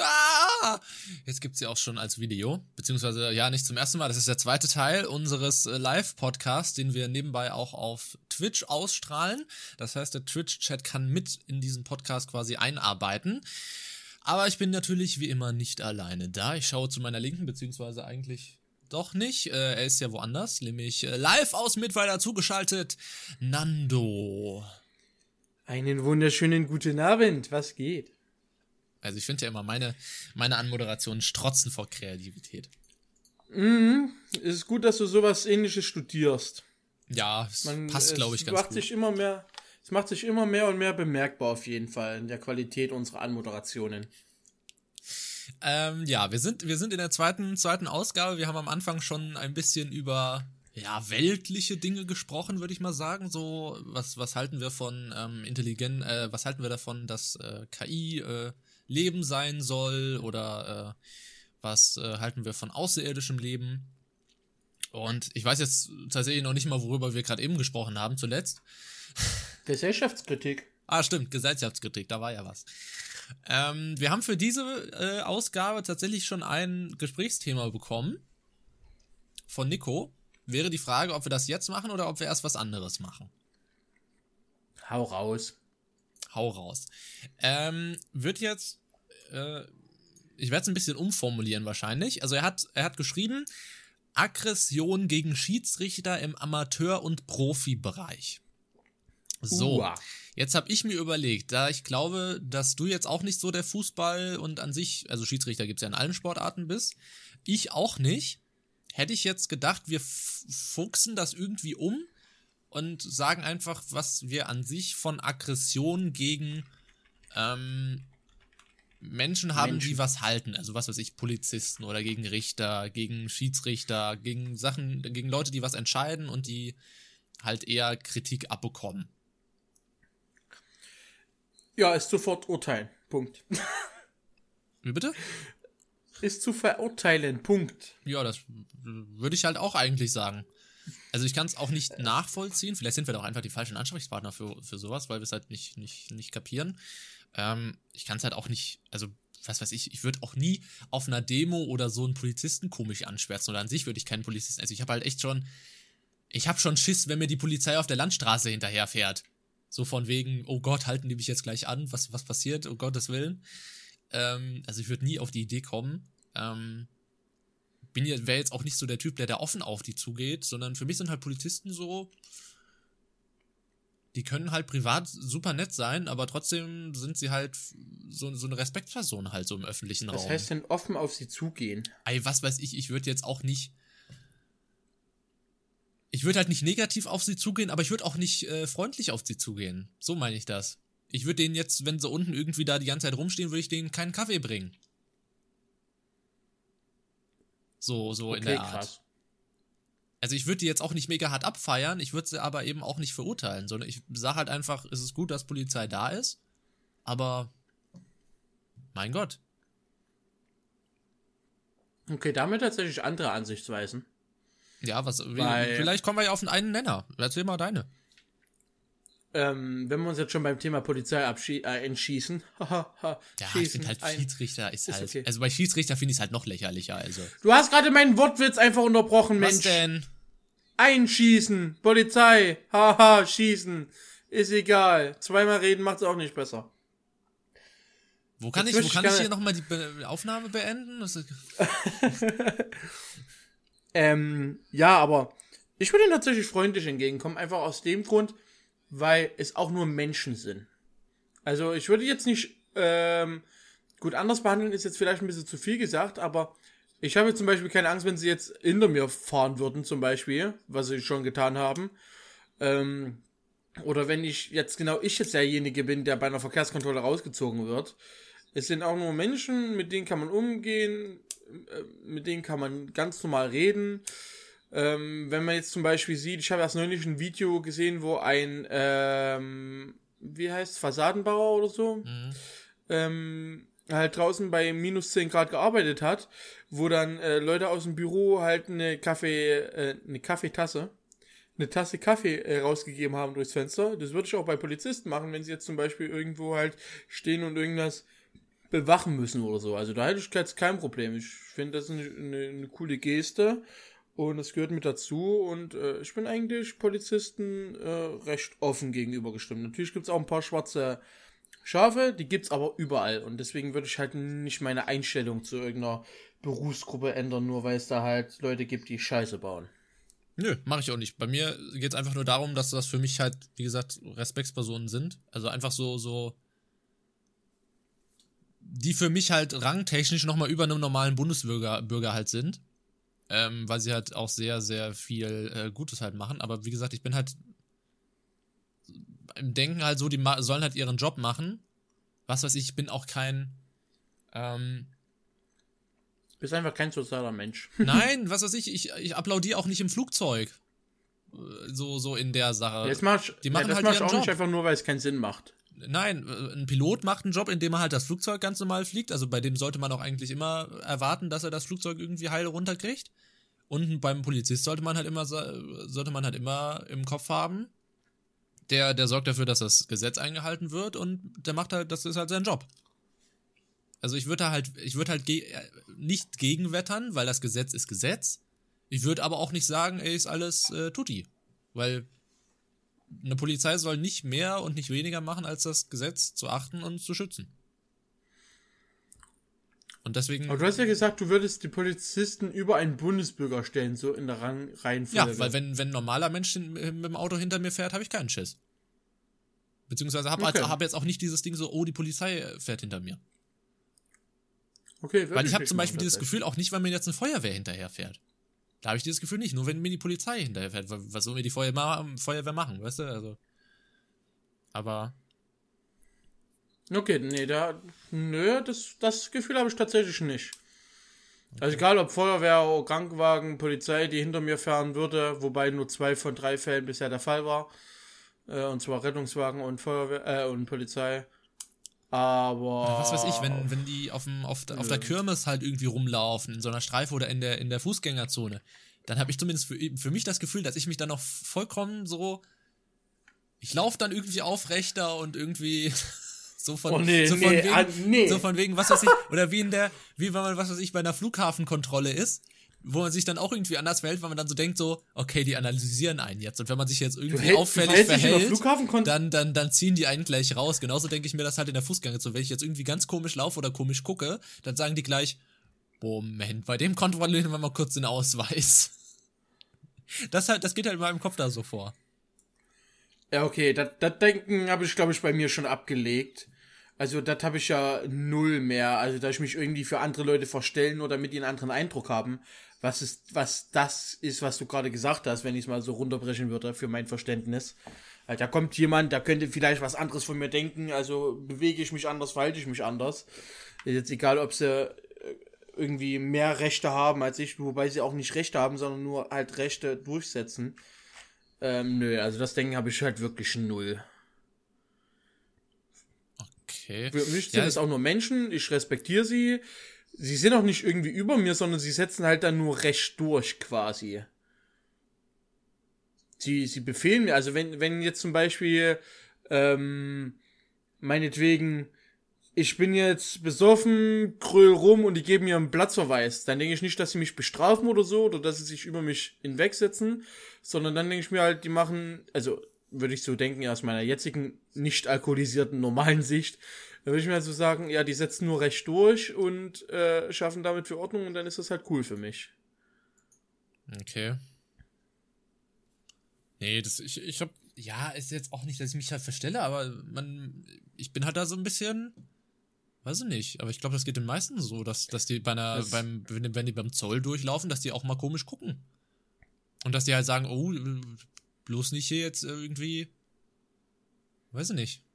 Ah! Jetzt gibt's sie auch schon als Video, beziehungsweise ja nicht zum ersten Mal. Das ist der zweite Teil unseres äh, Live-Podcasts, den wir nebenbei auch auf Twitch ausstrahlen. Das heißt, der Twitch-Chat kann mit in diesen Podcast quasi einarbeiten. Aber ich bin natürlich wie immer nicht alleine da. Ich schaue zu meiner Linken, beziehungsweise eigentlich doch nicht. Äh, er ist ja woanders, nämlich äh, live aus Mittweida zugeschaltet. Nando. Einen wunderschönen guten Abend. Was geht? Also ich finde ja immer, meine, meine Anmoderationen strotzen vor Kreativität. Mhm. Es ist gut, dass du sowas ähnliches studierst. Ja, es Man, passt, glaube ich, ganz macht gut. Sich immer mehr, es macht sich immer mehr und mehr bemerkbar auf jeden Fall in der Qualität unserer Anmoderationen. Ähm, ja, wir sind, wir sind in der zweiten, zweiten Ausgabe. Wir haben am Anfang schon ein bisschen über ja, weltliche Dinge gesprochen, würde ich mal sagen. So, was, was halten wir von ähm, intelligent, äh, was halten wir davon, dass äh, KI äh, Leben sein soll oder äh, was äh, halten wir von außerirdischem Leben? Und ich weiß jetzt tatsächlich noch nicht mal, worüber wir gerade eben gesprochen haben zuletzt. Gesellschaftskritik. ah, stimmt, Gesellschaftskritik, da war ja was. Ähm, wir haben für diese äh, Ausgabe tatsächlich schon ein Gesprächsthema bekommen von Nico. Wäre die Frage, ob wir das jetzt machen oder ob wir erst was anderes machen. Hau raus. Hau raus. Ähm, wird jetzt, äh, ich werde es ein bisschen umformulieren wahrscheinlich. Also er hat, er hat geschrieben, Aggression gegen Schiedsrichter im Amateur- und Profibereich. So, Uah. jetzt habe ich mir überlegt, da ich glaube, dass du jetzt auch nicht so der Fußball und an sich, also Schiedsrichter gibt es ja in allen Sportarten bist, ich auch nicht, hätte ich jetzt gedacht, wir fuchsen das irgendwie um und sagen einfach, was wir an sich von Aggression gegen ähm, Menschen haben, Menschen. die was halten. Also was weiß ich, Polizisten oder gegen Richter, gegen Schiedsrichter, gegen Sachen, gegen Leute, die was entscheiden und die halt eher Kritik abbekommen. Ja, ist zu verurteilen. Punkt. Wie bitte? Ist zu verurteilen. Punkt. Ja, das würde ich halt auch eigentlich sagen. Also ich kann es auch nicht nachvollziehen. Vielleicht sind wir doch einfach die falschen Ansprechpartner für, für sowas, weil wir es halt nicht, nicht, nicht kapieren. Ähm, ich kann es halt auch nicht, also was weiß ich, ich würde auch nie auf einer Demo oder so einen Polizisten komisch anschwärzen oder an sich würde ich keinen Polizisten. Also ich habe halt echt schon, ich habe schon Schiss, wenn mir die Polizei auf der Landstraße hinterherfährt. So von wegen, oh Gott, halten die mich jetzt gleich an, was, was passiert, oh Gottes Willen. Ähm, also ich würde nie auf die Idee kommen. Ähm, bin ja, wäre jetzt auch nicht so der Typ, der da offen auf die zugeht, sondern für mich sind halt Polizisten so, die können halt privat super nett sein, aber trotzdem sind sie halt so, so eine Respektperson halt so im öffentlichen Was Raum. Was heißt denn offen auf sie zugehen? Ey, was weiß ich, ich würde jetzt auch nicht. Ich würde halt nicht negativ auf sie zugehen, aber ich würde auch nicht äh, freundlich auf sie zugehen. So meine ich das. Ich würde denen jetzt, wenn sie unten irgendwie da die ganze Zeit rumstehen, würde ich denen keinen Kaffee bringen. So, so okay, in der Art. Krass. Also ich würde die jetzt auch nicht mega hart abfeiern, ich würde sie aber eben auch nicht verurteilen, sondern ich sage halt einfach, es ist gut, dass Polizei da ist, aber mein Gott. Okay, damit tatsächlich andere Ansichtsweisen. Ja, was, Weil, vielleicht kommen wir ja auf einen Nenner. Erzähl mal deine ähm, wenn wir uns jetzt schon beim Thema Polizei äh, entschießen. ja, ich finde halt Schiedsrichter ist, ist halt. Okay. Also bei Schiedsrichter finde ich es halt noch lächerlicher. Also. Du hast gerade meinen Wortwitz einfach unterbrochen, Mensch. Was denn? Einschießen, Polizei, haha, schießen. Ist egal. Zweimal reden macht es auch nicht besser. Wo kann jetzt ich, wo kann ich, ich hier nochmal die Be Aufnahme beenden? ähm, ja, aber ich würde tatsächlich freundlich entgegenkommen, einfach aus dem Grund, weil es auch nur Menschen sind. Also ich würde jetzt nicht, ähm, gut, anders behandeln ist jetzt vielleicht ein bisschen zu viel gesagt, aber ich habe zum Beispiel keine Angst, wenn sie jetzt hinter mir fahren würden, zum Beispiel, was sie schon getan haben. Ähm, oder wenn ich jetzt genau ich jetzt derjenige bin, der bei einer Verkehrskontrolle rausgezogen wird. Es sind auch nur Menschen, mit denen kann man umgehen, äh, mit denen kann man ganz normal reden. Ähm, wenn man jetzt zum Beispiel sieht, ich habe erst neulich ein Video gesehen, wo ein, ähm, wie heißt Fassadenbauer oder so, mhm. ähm, halt draußen bei minus 10 Grad gearbeitet hat, wo dann äh, Leute aus dem Büro halt eine Kaffee, äh, eine Kaffeetasse, eine Tasse Kaffee äh, rausgegeben haben durchs Fenster. Das würde ich auch bei Polizisten machen, wenn sie jetzt zum Beispiel irgendwo halt stehen und irgendwas bewachen müssen oder so. Also da hätte ich jetzt kein Problem. Ich finde das eine, eine, eine coole Geste und es gehört mit dazu und äh, ich bin eigentlich Polizisten äh, recht offen gegenüber gestimmt. Natürlich gibt es auch ein paar schwarze Schafe, die gibt es aber überall und deswegen würde ich halt nicht meine Einstellung zu irgendeiner Berufsgruppe ändern, nur weil es da halt Leute gibt, die Scheiße bauen. Nö, mache ich auch nicht. Bei mir geht es einfach nur darum, dass das für mich halt, wie gesagt, Respektspersonen sind. Also einfach so, so, die für mich halt rangtechnisch nochmal über einem normalen Bundesbürger Bürger halt sind. Ähm, weil sie halt auch sehr, sehr viel äh, Gutes halt machen. Aber wie gesagt, ich bin halt im Denken halt so, die sollen halt ihren Job machen. Was weiß ich, ich bin auch kein, ähm, bist einfach kein sozialer Mensch. Nein, was weiß ich, ich, ich applaudiere auch nicht im Flugzeug. So, so in der Sache. Jetzt machst, die machen ja, das halt machst auch Job. nicht einfach nur, weil es keinen Sinn macht. Nein, ein Pilot macht einen Job, in dem er halt das Flugzeug ganz normal fliegt. Also bei dem sollte man auch eigentlich immer erwarten, dass er das Flugzeug irgendwie heil runterkriegt. Und beim Polizist sollte man halt immer, sollte man halt immer im Kopf haben, der, der sorgt dafür, dass das Gesetz eingehalten wird und der macht halt, das ist halt sein Job. Also ich würde halt, ich würde halt ge nicht gegenwettern, weil das Gesetz ist Gesetz. Ich würde aber auch nicht sagen, ey, ist alles äh, tutti. Weil eine Polizei soll nicht mehr und nicht weniger machen, als das Gesetz zu achten und zu schützen. Und deswegen. Aber du hast ja gesagt, du würdest die Polizisten über einen Bundesbürger stellen, so in der Rang Reihenfolge. Ja, weil wenn, wenn ein normaler Mensch mit dem Auto hinter mir fährt, habe ich keinen Schiss. Beziehungsweise habe okay. hab jetzt auch nicht dieses Ding so, oh, die Polizei fährt hinter mir. Okay, Weil ich habe zum Beispiel dieses Gefühl auch nicht, weil mir jetzt eine Feuerwehr hinterherfährt. Da habe ich dieses Gefühl nicht, nur wenn mir die Polizei hinterherfährt. Was soll mir die Feuerwehr machen, weißt du? Also. Aber. Okay, nee, da. Nö, das, das Gefühl habe ich tatsächlich nicht. Okay. Also egal ob Feuerwehr, Krankenwagen, Polizei, die hinter mir fahren würde, wobei nur zwei von drei Fällen bisher der Fall war. Äh, und zwar Rettungswagen und Feuerwehr äh, und Polizei. Aber. Was weiß ich, wenn, wenn die auf, dem, auf, auf der Kirmes halt irgendwie rumlaufen, in so einer Streife oder in der, in der Fußgängerzone, dann habe ich zumindest für, für mich das Gefühl, dass ich mich dann noch vollkommen so. Ich laufe dann irgendwie aufrechter und irgendwie so von, oh nee, so, von nee, wegen, ah, nee. so von wegen, was weiß ich, oder wie in der, wie wenn man, was weiß ich, bei einer Flughafenkontrolle ist wo man sich dann auch irgendwie anders verhält, weil man dann so denkt, so, okay, die analysieren einen jetzt. Und wenn man sich jetzt irgendwie hält, auffällig verhält, dann, dann, dann ziehen die einen gleich raus. Genauso denke ich mir das halt in der Fußgängerzone. Wenn ich jetzt irgendwie ganz komisch laufe oder komisch gucke, dann sagen die gleich, Moment, bei dem kontrollieren wir mal kurz den Ausweis. Das halt, das geht halt in meinem Kopf da so vor. Ja, okay, das, das Denken habe ich, glaube ich, bei mir schon abgelegt. Also, das habe ich ja null mehr. Also, da ich mich irgendwie für andere Leute verstellen oder mit ihnen einen anderen Eindruck haben was ist, was das ist, was du gerade gesagt hast, wenn ich es mal so runterbrechen würde für mein Verständnis. Da kommt jemand, der könnte vielleicht was anderes von mir denken, also bewege ich mich anders, verhalte ich mich anders. Ist jetzt egal, ob sie äh, irgendwie mehr Rechte haben als ich, wobei sie auch nicht Rechte haben, sondern nur halt Rechte durchsetzen. Ähm, nö, also das Denken habe ich halt wirklich null. Okay. Für mich sind ja, es auch nur Menschen, ich respektiere sie, sie sind auch nicht irgendwie über mir, sondern sie setzen halt dann nur recht durch quasi. Sie, sie befehlen mir, also wenn, wenn jetzt zum Beispiel, ähm, meinetwegen, ich bin jetzt besoffen, kröll rum und die geben mir einen Platzverweis, dann denke ich nicht, dass sie mich bestrafen oder so, oder dass sie sich über mich hinwegsetzen, sondern dann denke ich mir halt, die machen, also würde ich so denken, aus meiner jetzigen nicht alkoholisierten normalen Sicht, da würde ich mir also sagen, ja, die setzen nur recht durch und äh, schaffen damit für Ordnung und dann ist das halt cool für mich. Okay. Nee, das, ich, ich hab, ja, ist jetzt auch nicht, dass ich mich halt verstelle, aber man, ich bin halt da so ein bisschen, weiß ich nicht, aber ich glaube, das geht den meisten so, dass, dass die bei einer, das beim, wenn die beim Zoll durchlaufen, dass die auch mal komisch gucken. Und dass die halt sagen, oh, bloß nicht hier jetzt irgendwie, weiß ich nicht.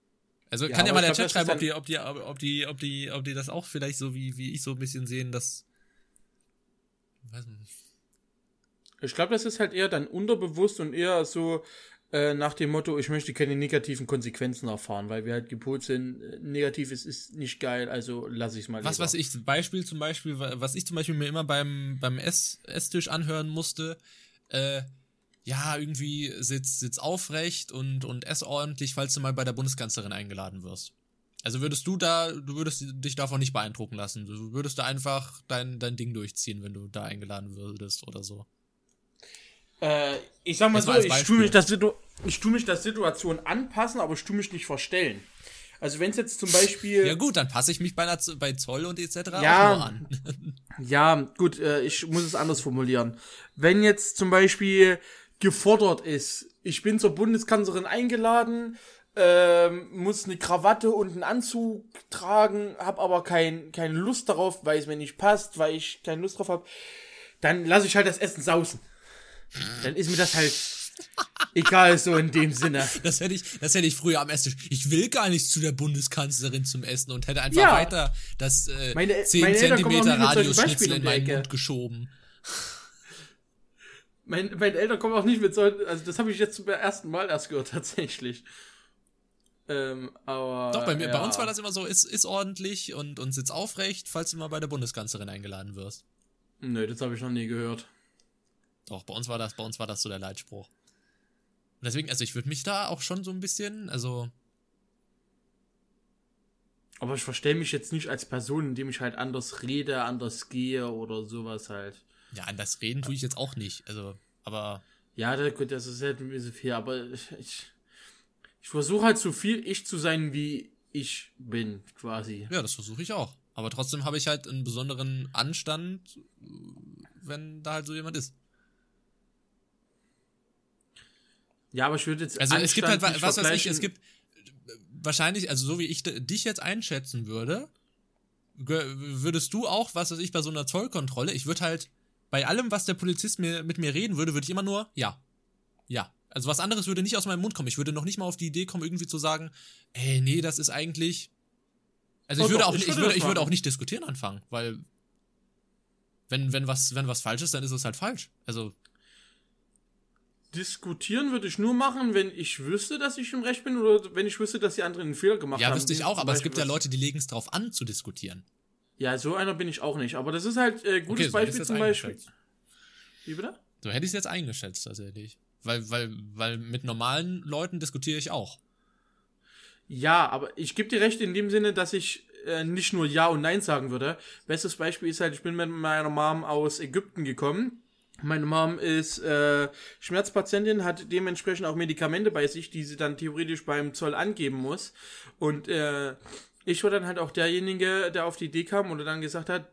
Also ja, kann ja mal der Chat schreiben, ob die, ob die, ob die, ob die, ob die das auch vielleicht so wie, wie ich so ein bisschen sehen, dass. Weiß nicht. Ich glaube, das ist halt eher dann unterbewusst und eher so äh, nach dem Motto, ich möchte keine negativen Konsequenzen erfahren, weil wir halt gepolt sind, äh, negativ ist, ist nicht geil, also lasse ich es mal. Was, lieber. was ich, Beispiel zum Beispiel, was ich zum Beispiel mir immer beim, beim Ess, Esstisch anhören musste, äh, ja, irgendwie sitz, sitz aufrecht und, und ess ordentlich, falls du mal bei der Bundeskanzlerin eingeladen wirst. Also würdest du da, du würdest dich davon nicht beeindrucken lassen. Du würdest da einfach dein, dein Ding durchziehen, wenn du da eingeladen würdest oder so. Äh, ich sag mal Jetzt so, ich tue, mich das Situ ich tue mich der Situation anpassen, aber ich tue mich nicht verstellen. Also wenn es jetzt zum Beispiel... Ja gut, dann passe ich mich bei, bei Zoll und etc. Ja. auch an. Ja, gut, äh, ich muss es anders formulieren. Wenn jetzt zum Beispiel gefordert ist, ich bin zur Bundeskanzlerin eingeladen, ähm, muss eine Krawatte und einen Anzug tragen, hab aber kein, keine Lust darauf, weil es mir nicht passt, weil ich keine Lust drauf habe, dann lasse ich halt das Essen sausen. Dann ist mir das halt egal so in dem Sinne. Das hätte ich, das hätte ich früher am Esstisch. Ich will gar nicht zu der Bundeskanzlerin zum Essen und hätte einfach Ja. weiter das äh, Meine- 10 meine Zentimeter Radiusschnitzel in meinen. Mund geschoben. Mein, meine Eltern kommen auch nicht mit solchen, also das habe ich jetzt zum ersten Mal erst gehört, tatsächlich. Ähm, aber. Doch, bei, mir, ja. bei uns war das immer so, ist, ist ordentlich und, und sitz aufrecht, falls du mal bei der Bundeskanzlerin eingeladen wirst. Nö, das habe ich noch nie gehört. Doch, bei uns war das, bei uns war das so der Leitspruch. Und deswegen, also ich würde mich da auch schon so ein bisschen, also, Aber ich verstehe mich jetzt nicht als Person, indem ich halt anders rede, anders gehe oder sowas halt. Ja, an das Reden tue ich jetzt auch nicht. Also, aber Ja, da, gut, das ist halt ein bisschen viel, aber ich, ich, ich versuche halt so viel ich zu sein, wie ich bin, quasi. ja, das versuche ich auch. Aber trotzdem habe ich halt einen besonderen Anstand, wenn da halt so jemand ist. Ja, aber ich würde jetzt Also es gibt halt, Anstand was nicht weiß ich, es gibt äh, wahrscheinlich, also so wie ich dich jetzt einschätzen würde, würdest du auch, was weiß ich, bei so einer Zollkontrolle, ich würde halt, bei allem, was der Polizist mir, mit mir reden würde, würde ich immer nur, ja, ja. Also was anderes würde nicht aus meinem Mund kommen. Ich würde noch nicht mal auf die Idee kommen, irgendwie zu sagen, ey, nee, das ist eigentlich. Also ich Oh würde doch, auch, ich ich würde würde, das ich würde auch nicht diskutieren anfangen, weil wenn, wenn was, wenn was falsch ist, dann ist es halt falsch. Also, Diskutieren würde ich nur machen, wenn ich wüsste, dass ich im Recht bin oder wenn ich wüsste, dass die anderen einen Fehler gemacht ja, haben. wüsste ich auch, aber es Beispiel gibt ja Leute, die legen es drauf an, zu diskutieren. Ja, so einer bin ich auch nicht. Aber das ist halt äh, gutes Okay, so Beispiel zum Beispiel. Wie bitte? So hätte ich es jetzt eingeschätzt, tatsächlich. Weil, weil, weil mit normalen Leuten diskutiere ich auch. Ja, aber ich gebe dir recht in dem Sinne, dass ich äh, nicht nur Ja und Nein sagen würde. Bestes Beispiel ist halt, ich bin mit meiner Mom aus Ägypten gekommen. Meine Mom ist äh, Schmerzpatientin, hat dementsprechend auch Medikamente bei sich, die sie dann theoretisch beim Zoll angeben muss. Und äh, ich war dann halt auch derjenige, der auf die Idee kam oder dann gesagt hat,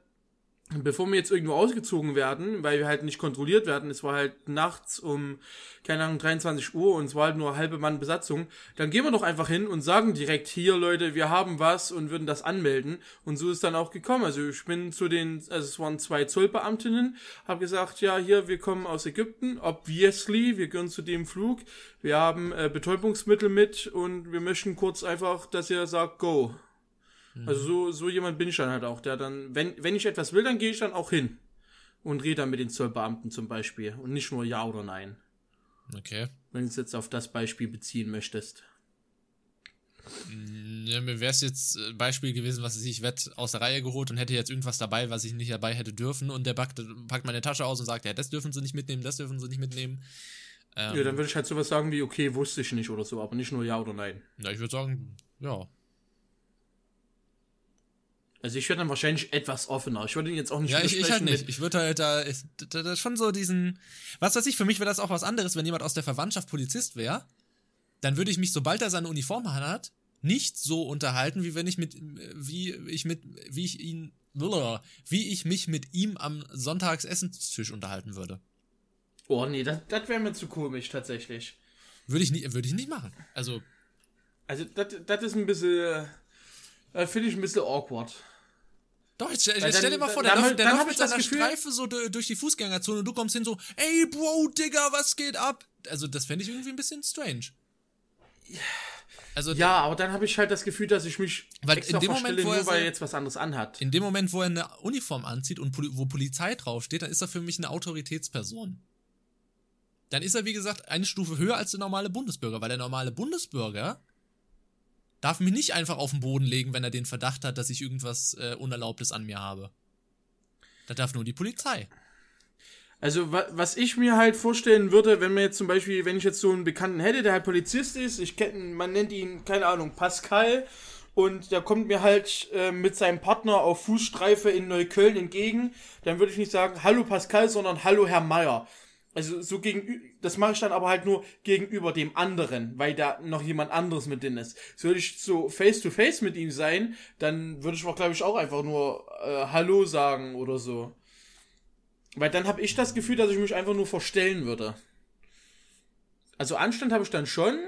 bevor wir jetzt irgendwo ausgezogen werden, weil wir halt nicht kontrolliert werden, es war halt nachts um, keine Ahnung, 23 Uhr und es war halt nur halbe Mann Besatzung, dann gehen wir doch einfach hin und sagen direkt, hier Leute, wir haben was und würden das anmelden. Und so ist dann auch gekommen. Also ich bin zu den, also es waren zwei Zollbeamtinnen, habe gesagt, ja, hier, wir kommen aus Ägypten, obviously, wir gehören zu dem Flug, wir haben äh, Betäubungsmittel mit und wir möchten kurz einfach, dass ihr sagt, go. Also so, so jemand bin ich dann halt auch, der dann, wenn, wenn ich etwas will, dann gehe ich dann auch hin und rede dann mit den Zollbeamten zum Beispiel und nicht nur Ja oder Nein, Okay. wenn du es jetzt auf das Beispiel beziehen möchtest. Ja, mir wäre es jetzt ein Beispiel gewesen, was ich, ich werde aus der Reihe geholt und hätte jetzt irgendwas dabei, was ich nicht dabei hätte dürfen und der packt, packt meine Tasche aus und sagt, ja, das dürfen sie nicht mitnehmen, das dürfen sie nicht mitnehmen. Ähm, Ja, dann würde ich halt sowas sagen wie, okay, wusste ich nicht oder so, aber nicht nur Ja oder Nein. ja, ich würde sagen, ja. Also ich wäre dann wahrscheinlich etwas offener. Ich würde ihn jetzt auch nicht Ja, ich, ich halt nicht. Ich würde halt da, ich, da, da schon so diesen, was weiß ich, für mich wäre das auch was anderes, wenn jemand aus der Verwandtschaft Polizist wäre, dann würde ich mich, sobald er seine Uniform hat, nicht so unterhalten, wie wenn ich mit, wie ich mit, wie ich ihn, wie ich mich mit ihm am Sonntagsessenstisch unterhalten würde. Oh nee, das, das wäre mir zu komisch tatsächlich. Würde ich nie, würde ich nicht machen. Also, Also das, das ist ein bisschen, finde ich ein bisschen awkward. doch, jetzt, jetzt stell dann- dir mal vor, der dann- läuft, der dann läuft mit ich das seiner Gefühl- Streife so du- durch die Fußgängerzone und du kommst hin so, ey Bro, Digga, was geht ab? Also, das fände ich irgendwie ein bisschen strange. Also, Ja, aber dann habe ich halt das Gefühl, dass ich mich Weil extra in dem Moment, wo er nur weil er jetzt was anderes anhat. in dem Moment, wo er eine Uniform anzieht und wo Polizei draufsteht, dann ist er für mich eine Autoritätsperson. Dann ist er, wie gesagt, eine Stufe höher als der normale Bundesbürger, weil der normale Bundesbürger darf mich nicht einfach auf den Boden legen, wenn er den Verdacht hat, dass ich irgendwas äh, Unerlaubtes an mir habe. Das darf nur die Polizei. Also, wa was ich mir halt vorstellen würde, wenn man jetzt zum Beispiel, wenn ich jetzt so einen Bekannten hätte, der halt Polizist ist, ich kenne, man nennt ihn, keine Ahnung, Pascal, und der kommt mir halt äh, mit seinem Partner auf Fußstreife in Neukölln entgegen, dann würde ich nicht sagen, hallo Pascal, sondern hallo Herr Meier. Also so gegenüber, das mache ich dann aber halt nur gegenüber dem anderen, weil da noch jemand anderes mit drin ist. Würde ich so face to face mit ihm sein, dann würde ich auch, glaube ich, auch einfach nur äh, Hallo sagen oder so. Weil dann habe ich das Gefühl, dass ich mich einfach nur verstellen würde. Also Anstand habe ich dann schon,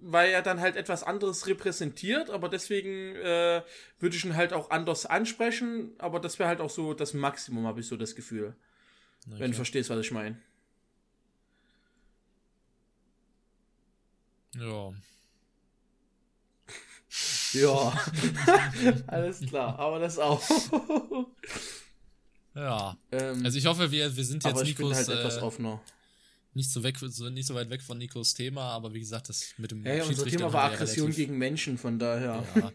weil er dann halt etwas anderes repräsentiert, aber deswegen äh, würde ich ihn halt auch anders ansprechen, aber das wäre halt auch so das Maximum, habe ich so das Gefühl. Okay. Wenn du verstehst, was ich meine. Ja. ja. Alles klar, aber das auch. ja. Ähm, also ich hoffe, wir, wir sind jetzt aber ich Nikos, bin halt etwas äh, offener. Nicht so, weg, so, nicht so weit weg von Nikos Thema, aber wie gesagt, das mit dem Ja, ja unser Thema war Aggression relativ, gegen Menschen, von daher. Ja.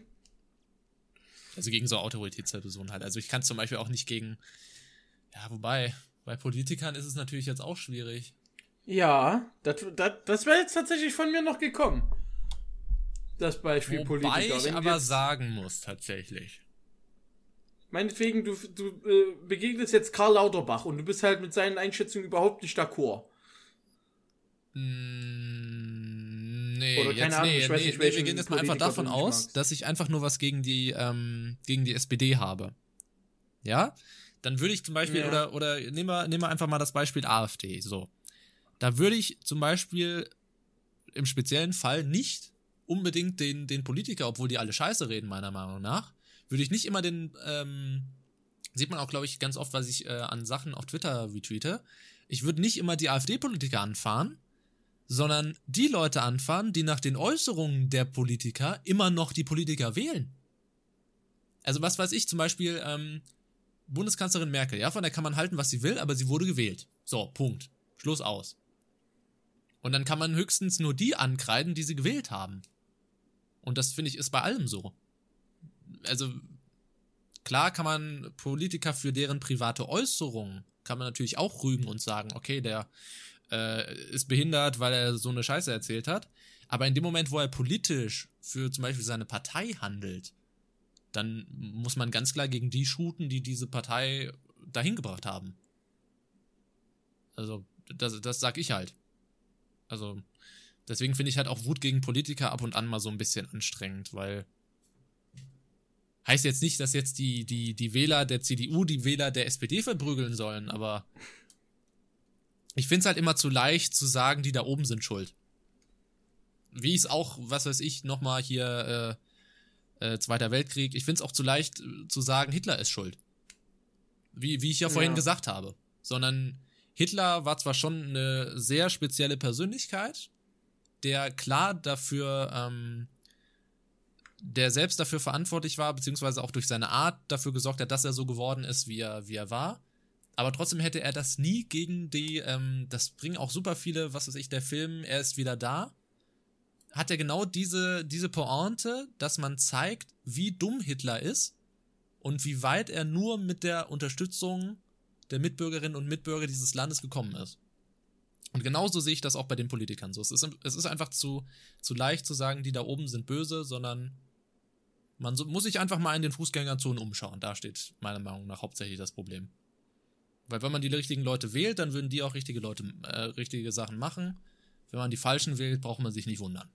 Also gegen so Autoritätspersonen halt. Also ich kann zum Beispiel auch nicht gegen. Ja, wobei, bei Politikern ist es natürlich jetzt auch schwierig. Ja, das, das, das wäre jetzt tatsächlich von mir noch gekommen. Das Beispiel Wobei Politiker. ich aber jetzt, sagen muss, tatsächlich. Meinetwegen, du, du äh, begegnest jetzt Karl Lauterbach und du bist halt mit seinen Einschätzungen überhaupt nicht d'accord. Mm, nee, Oder jetzt, Ahnung, nee, nee, nicht, nee, wir gehen jetzt mal einfach davon aus, dass ich einfach nur was gegen die, ähm, gegen die SPD habe. Ja? Dann würde ich zum Beispiel, ja. oder, oder nehmen wir, nehmen wir einfach mal das Beispiel AfD, so. Da würde ich zum Beispiel im speziellen Fall nicht unbedingt den, den Politiker, obwohl die alle Scheiße reden, meiner Meinung nach, würde ich nicht immer den, ähm, sieht man auch, glaube ich, ganz oft, was ich äh, an Sachen auf Twitter retweete. Ich würde nicht immer die AfD-Politiker anfahren, sondern die Leute anfahren, die nach den Äußerungen der Politiker immer noch die Politiker wählen. Also was weiß ich, zum Beispiel ähm, Bundeskanzlerin Merkel, ja, von der kann man halten, was sie will, aber sie wurde gewählt. So, Punkt. Schluss aus. Und dann kann man höchstens nur die ankreiden, die sie gewählt haben. Und das finde ich ist bei allem so. Also klar kann man Politiker für deren private Äußerungen kann man natürlich auch rügen und sagen, okay, der äh, ist behindert, weil er so eine Scheiße erzählt hat. Aber in dem Moment, wo er politisch für zum Beispiel seine Partei handelt, dann muss man ganz klar gegen die shooten, die diese Partei dahin gebracht haben. Also, das, das sag ich halt. Also, deswegen finde ich halt auch Wut gegen Politiker ab und an mal so ein bisschen anstrengend, weil heißt jetzt nicht, dass jetzt die, die, die Wähler der CDU die Wähler der SPD verprügeln sollen, aber ich finde es halt immer zu leicht zu sagen, die da oben sind schuld. Wie es auch, was weiß ich, nochmal hier äh, äh, Zweiter Weltkrieg, ich finde es auch zu leicht äh, zu sagen, Hitler ist schuld. Wie, wie ich ja vorhin ja. gesagt habe. Sondern Hitler war zwar schon eine sehr spezielle Persönlichkeit, der klar dafür, ähm, der selbst dafür verantwortlich war, beziehungsweise auch durch seine Art dafür gesorgt hat, dass er so geworden ist, wie er, wie er war. Aber trotzdem hätte er das nie gegen die, ähm, das bringen auch super viele, was weiß ich, der Film, er ist wieder da, hat er genau diese, diese Pointe, dass man zeigt, wie dumm Hitler ist und wie weit er nur mit der Unterstützung der Mitbürgerinnen und Mitbürger dieses Landes gekommen ist. Und genauso sehe ich das auch bei den Politikern so. Es ist, es ist einfach zu, zu leicht zu sagen, die da oben sind böse, sondern man so, muss sich einfach mal in den Fußgängerzonen umschauen. Da steht meiner Meinung nach hauptsächlich das Problem. Weil wenn man die richtigen Leute wählt, dann würden die auch richtige Leute, äh, richtige Sachen machen. Wenn man die falschen wählt, braucht man sich nicht wundern.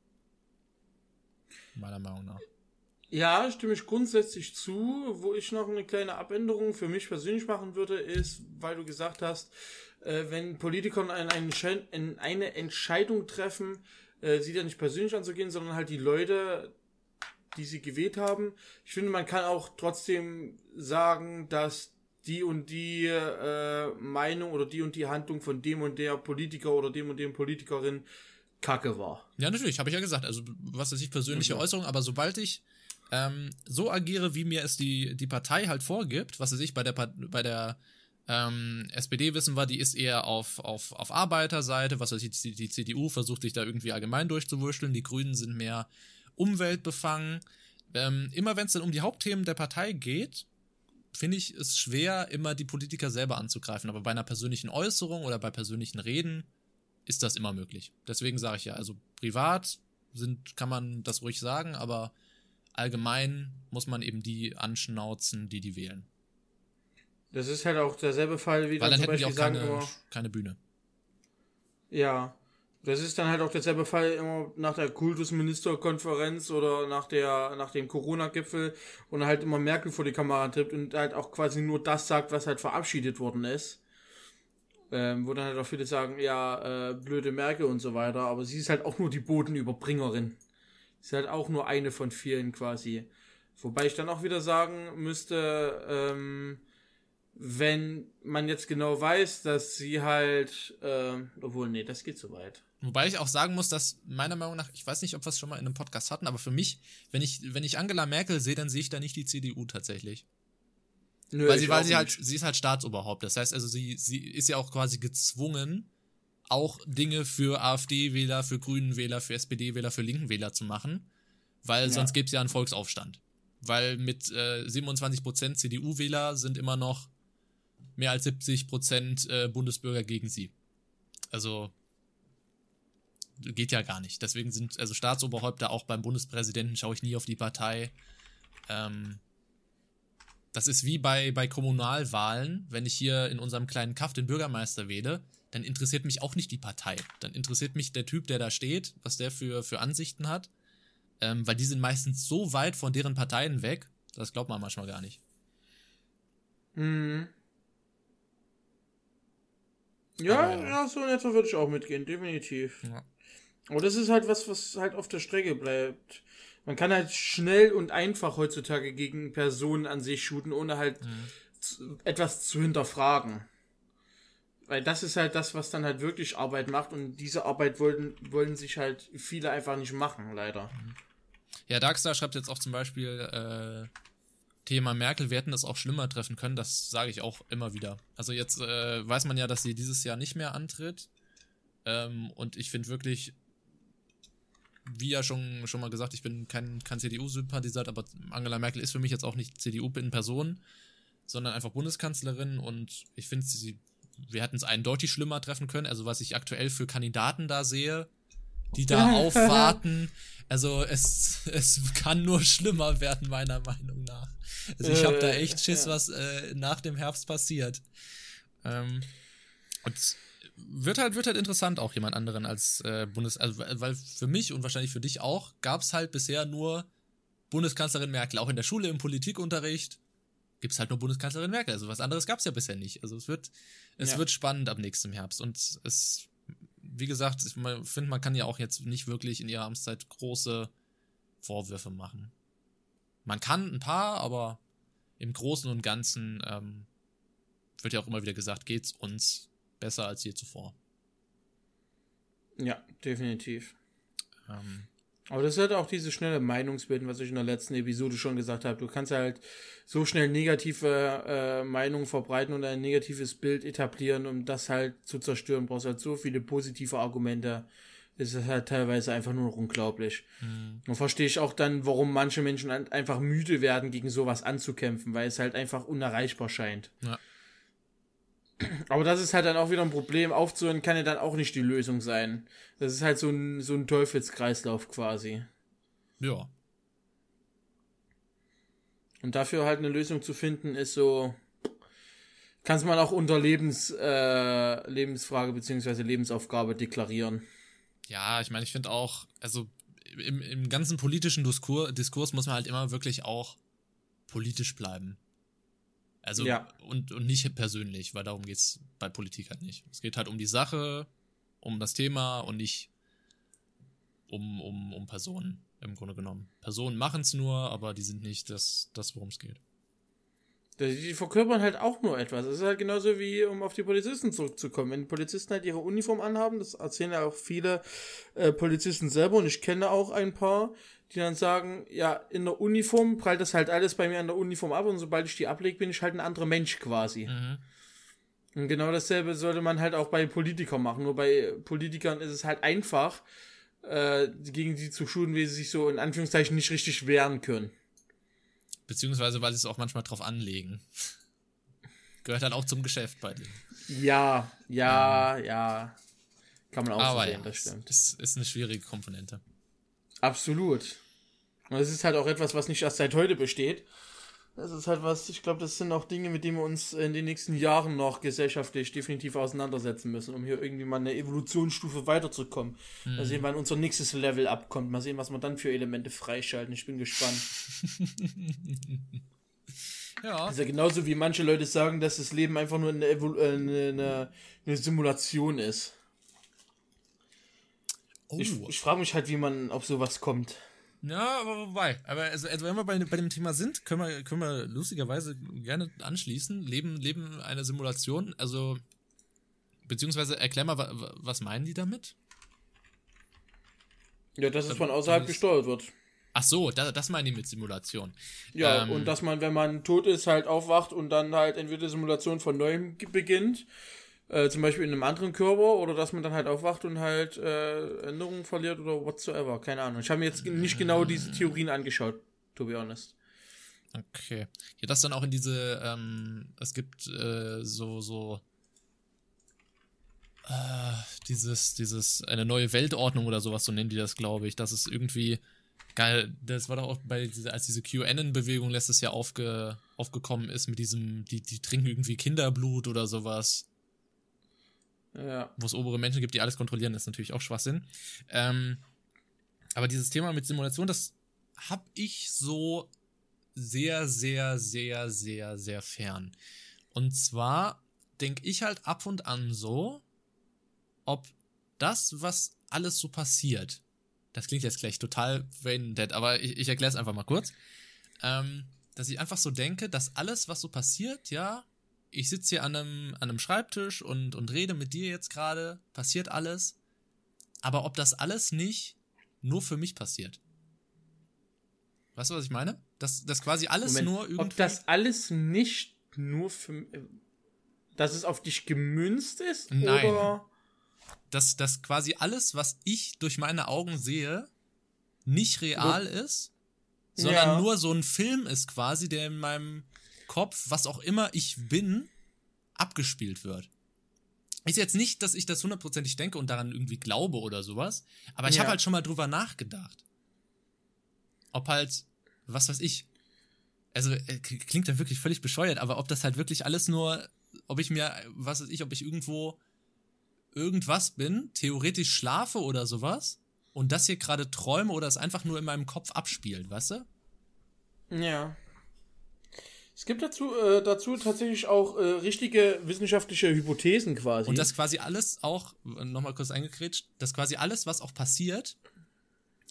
Meiner Meinung nach. Ja, stimme ich grundsätzlich zu. Wo ich noch eine kleine Abänderung für mich persönlich machen würde, ist, weil du gesagt hast, äh, wenn Politiker eine, eine Entscheidung treffen, äh, sie dann nicht persönlich anzugehen, sondern halt die Leute, die sie gewählt haben. Ich finde, man kann auch trotzdem sagen, dass die und die äh, Meinung oder die und die Handlung von dem und der Politiker oder dem und dem Politikerin Kacke war. Ja, natürlich, habe ich ja gesagt. Also, was weiß ich, persönliche mhm. Äußerung, aber sobald ich ähm, so agiere, wie mir es die, die Partei halt vorgibt, was weiß ich, bei der, bei der ähm, SPD wissen wir, die ist eher auf, auf, auf Arbeiterseite, was weiß ich, die, die CDU versucht sich da irgendwie allgemein durchzuwurschteln, die Grünen sind mehr umweltbefangen. Ähm, immer wenn es dann um die Hauptthemen der Partei geht, finde ich es schwer, immer die Politiker selber anzugreifen. Aber bei einer persönlichen Äußerung oder bei persönlichen Reden ist das immer möglich. Deswegen sage ich ja, also privat sind, kann man das ruhig sagen, aber allgemein muss man eben die anschnauzen, die die wählen. Das ist halt auch derselbe Fall wie Weil dann zum hätten die Beispiel auch keine, immer, keine Bühne. Ja. Das ist dann halt auch derselbe Fall immer nach der Kultusministerkonferenz oder nach der, nach dem Corona-Gipfel und halt immer Merkel vor die Kamera trippt und halt auch quasi nur das sagt, was halt verabschiedet worden ist. Ähm, wo dann halt auch viele sagen, ja, äh, blöde Merkel und so weiter, aber sie ist halt auch nur die Bodenüberbringerin. Ist halt auch nur eine von vielen quasi. Wobei ich dann auch wieder sagen müsste, ähm, wenn man jetzt genau weiß, dass sie halt, ähm, obwohl, nee, das geht so weit. Wobei ich auch sagen muss, dass meiner Meinung nach, ich weiß nicht, ob wir es schon mal in einem Podcast hatten, aber für mich, wenn ich, wenn ich Angela Merkel sehe, dann sehe ich da nicht die CDU tatsächlich. Nö, weil sie, weil sie halt, sie ist halt Staatsoberhaupt. Das heißt also, sie, sie ist ja auch quasi gezwungen, auch Dinge für AfD-Wähler, für Grünen-Wähler, für SPD-Wähler, für Linken-Wähler zu machen, weil Ja. sonst gäbe es ja einen Volksaufstand. Weil mit äh, 27% CDU-Wähler sind immer noch mehr als 70% äh, Bundesbürger gegen sie. Also geht ja gar nicht. Deswegen sind also Staatsoberhäupter auch beim Bundespräsidenten schaue ich nie auf die Partei. Ähm, das ist wie bei, bei Kommunalwahlen, wenn ich hier in unserem kleinen Kaff den Bürgermeister wähle, dann interessiert mich auch nicht die Partei. Dann interessiert mich der Typ, der da steht, was der für, für Ansichten hat. Ähm, weil die sind meistens so weit von deren Parteien weg, das glaubt man manchmal gar nicht. Mhm. Ja, ja. ja, so in etwa würde ich auch mitgehen, definitiv. Ja. Aber das ist halt was, was halt auf der Strecke bleibt. Man kann halt schnell und einfach heutzutage gegen Personen an sich shooten, ohne halt zu, etwas zu hinterfragen. Weil das ist halt das, was dann halt wirklich Arbeit macht und diese Arbeit wollen, wollen sich halt viele einfach nicht machen, leider. Ja, Darkstar schreibt jetzt auch zum Beispiel äh, Thema Merkel, wir hätten das auch schlimmer treffen können, das sage ich auch immer wieder. Also jetzt äh, weiß man ja, dass sie dieses Jahr nicht mehr antritt. Ähm, und ich finde wirklich, wie ja schon, schon mal gesagt, ich bin kein, kein CDU-Sympathisant, aber Angela Merkel ist für mich jetzt auch nicht CDU in Person, sondern einfach Bundeskanzlerin und ich finde, sie, wir hätten es eindeutig schlimmer treffen können. Also was ich aktuell für Kandidaten da sehe, die da aufwarten, also es, es kann nur schlimmer werden, meiner Meinung nach. Also ich habe da Äh, echt Schiss, was äh, nach dem Herbst passiert. Ähm, und wird halt, wird halt interessant, auch jemand anderen als äh, Bundes... Also, weil für mich und wahrscheinlich für dich auch gab es halt bisher nur Bundeskanzlerin Merkel. Auch in der Schule, im Politikunterricht gibt es halt nur Bundeskanzlerin Merkel. Also was anderes gab es ja bisher nicht. Also es wird, es Ja. wird spannend ab nächstem Herbst. Und es, wie gesagt, ich finde, man kann ja auch jetzt nicht wirklich in ihrer Amtszeit große Vorwürfe machen. Man kann ein paar, aber im Großen und Ganzen ähm, wird ja auch immer wieder gesagt, geht's uns besser als je zuvor. Ja, definitiv. Ähm, Aber das ist halt auch dieses schnelle Meinungsbilden, was ich in der letzten Episode schon gesagt habe. Du kannst halt so schnell negative äh, Meinungen verbreiten und ein negatives Bild etablieren, um das halt zu zerstören. Du brauchst halt so viele positive Argumente. Es ist halt teilweise einfach nur noch unglaublich. Und verstehe ich auch dann, warum manche Menschen einfach müde werden, gegen sowas anzukämpfen, weil es halt einfach unerreichbar scheint. Ja. Aber das ist halt dann auch wieder ein Problem. Aufzuhören kann ja dann auch nicht die Lösung sein. Das ist halt so ein, so ein Teufelskreislauf quasi. ja. Und dafür halt eine Lösung zu finden, ist so. Kann man auch unter Lebens, äh, Lebensfrage beziehungsweise Lebensaufgabe deklarieren. Ja, ich meine, ich finde auch, also im, im ganzen politischen Diskur Diskurs muss man halt immer wirklich auch politisch bleiben. Also Ja. und, und nicht persönlich, weil darum geht's bei Politik halt nicht. Es geht halt um die Sache, um das Thema und nicht um, um, um Personen im Grunde genommen. Personen machen's nur, aber die sind nicht das, das worum es geht. Die verkörpern halt auch nur etwas. Es ist halt genauso wie, um auf die Polizisten zurückzukommen. Wenn Polizisten halt ihre Uniform anhaben, das erzählen ja auch viele äh, Polizisten selber und ich kenne auch ein paar, die dann sagen, ja, in der Uniform prallt das halt alles bei mir an der Uniform ab und sobald ich die ablege, bin ich halt ein anderer Mensch quasi. Mhm. Und genau dasselbe sollte man halt auch bei Politikern machen. Nur bei Politikern ist es halt einfach, äh, gegen die zu schulen, wie sie sich so in Anführungszeichen nicht richtig wehren können. Beziehungsweise, weil sie es auch manchmal drauf anlegen. Gehört halt auch zum Geschäft bei denen. Ja, ja, ja. Kann man auch Aber so ja, sehen, das es stimmt. ist, ist eine schwierige Komponente. Absolut. Und das ist halt auch etwas, was nicht erst seit heute besteht. Das ist halt was, ich glaube, das sind auch Dinge, mit denen wir uns in den nächsten Jahren noch gesellschaftlich definitiv auseinandersetzen müssen, um hier irgendwie mal eine Evolutionsstufe weiterzukommen. Mhm. Mal sehen, wann unser nächstes Level abkommt. Mal sehen, was wir dann für Elemente freischalten. Ich bin gespannt. ja. Ja genauso wie manche Leute sagen, dass das Leben einfach nur eine, Evol äh, eine, eine, eine Simulation ist. Oh. Ich, ich frage mich halt, wie man auf sowas kommt. Ja, aber wobei. Aber also, also wenn wir bei, bei dem Thema sind, können wir, können wir lustigerweise gerne anschließen. Leben, Leben eine Simulation. Also, beziehungsweise erklär mal, was meinen die damit? Ja, dass es von außerhalb gesteuert wird. Ach so, das, das meinen die mit Simulation. Ja, ähm, und dass man, wenn man tot ist, halt aufwacht und dann halt entweder Simulation von neuem beginnt äh, zum Beispiel in einem anderen Körper oder dass man dann halt aufwacht und halt äh, Änderungen verliert oder whatsoever. Keine Ahnung. Ich habe mir jetzt nicht genau diese Theorien angeschaut, to be honest. Okay. Ja, das dann auch in diese, ähm, es gibt äh, so, so äh, dieses, dieses, eine neue Weltordnung oder sowas, so nennen die das, glaube ich. Das ist irgendwie geil. Das war doch auch bei als diese QAnon-Bewegung letztes Jahr aufge, aufgekommen ist mit diesem, die, die trinken irgendwie Kinderblut oder sowas. Ja. Wo es obere Menschen gibt, die alles kontrollieren, ist natürlich auch Schwachsinn. Ähm, aber dieses Thema mit Simulation, das habe ich so sehr, sehr, sehr, sehr, sehr fern. Und zwar denke ich halt ab und an so, ob das, was alles so passiert, das klingt jetzt gleich total Brain Dead, aber ich, ich erkläre es einfach mal kurz, ähm, dass ich einfach so denke, dass alles, was so passiert, ja, ich sitze hier an einem, an einem Schreibtisch und, und rede mit dir jetzt gerade, passiert alles. Aber ob das alles nicht nur für mich passiert. Weißt du, was ich meine? Dass das quasi alles Moment, nur irgendwie. Ob das alles nicht nur für. Dass es auf dich gemünzt ist? Nein. Oder? Dass, dass quasi alles, was ich durch meine Augen sehe, nicht real Wo? ist, sondern ja. nur so ein Film ist quasi, der in meinem Kopf, was auch immer ich bin, abgespielt wird. Ist jetzt nicht, dass ich das hundertprozentig denke und daran irgendwie glaube oder sowas, aber ich ja. habe halt schon mal drüber nachgedacht. Ob halt, was weiß ich, also äh, klingt ja wirklich völlig bescheuert, aber ob das halt wirklich alles nur, ob ich mir, was weiß ich, ob ich irgendwo irgendwas bin, theoretisch schlafe oder sowas und das hier gerade träume oder es einfach nur in meinem Kopf abspielt, weißt du? Ja. Es gibt dazu, äh, dazu tatsächlich auch äh, richtige wissenschaftliche Hypothesen quasi. Und das quasi alles auch, nochmal kurz eingekretscht, dass quasi alles, was auch passiert,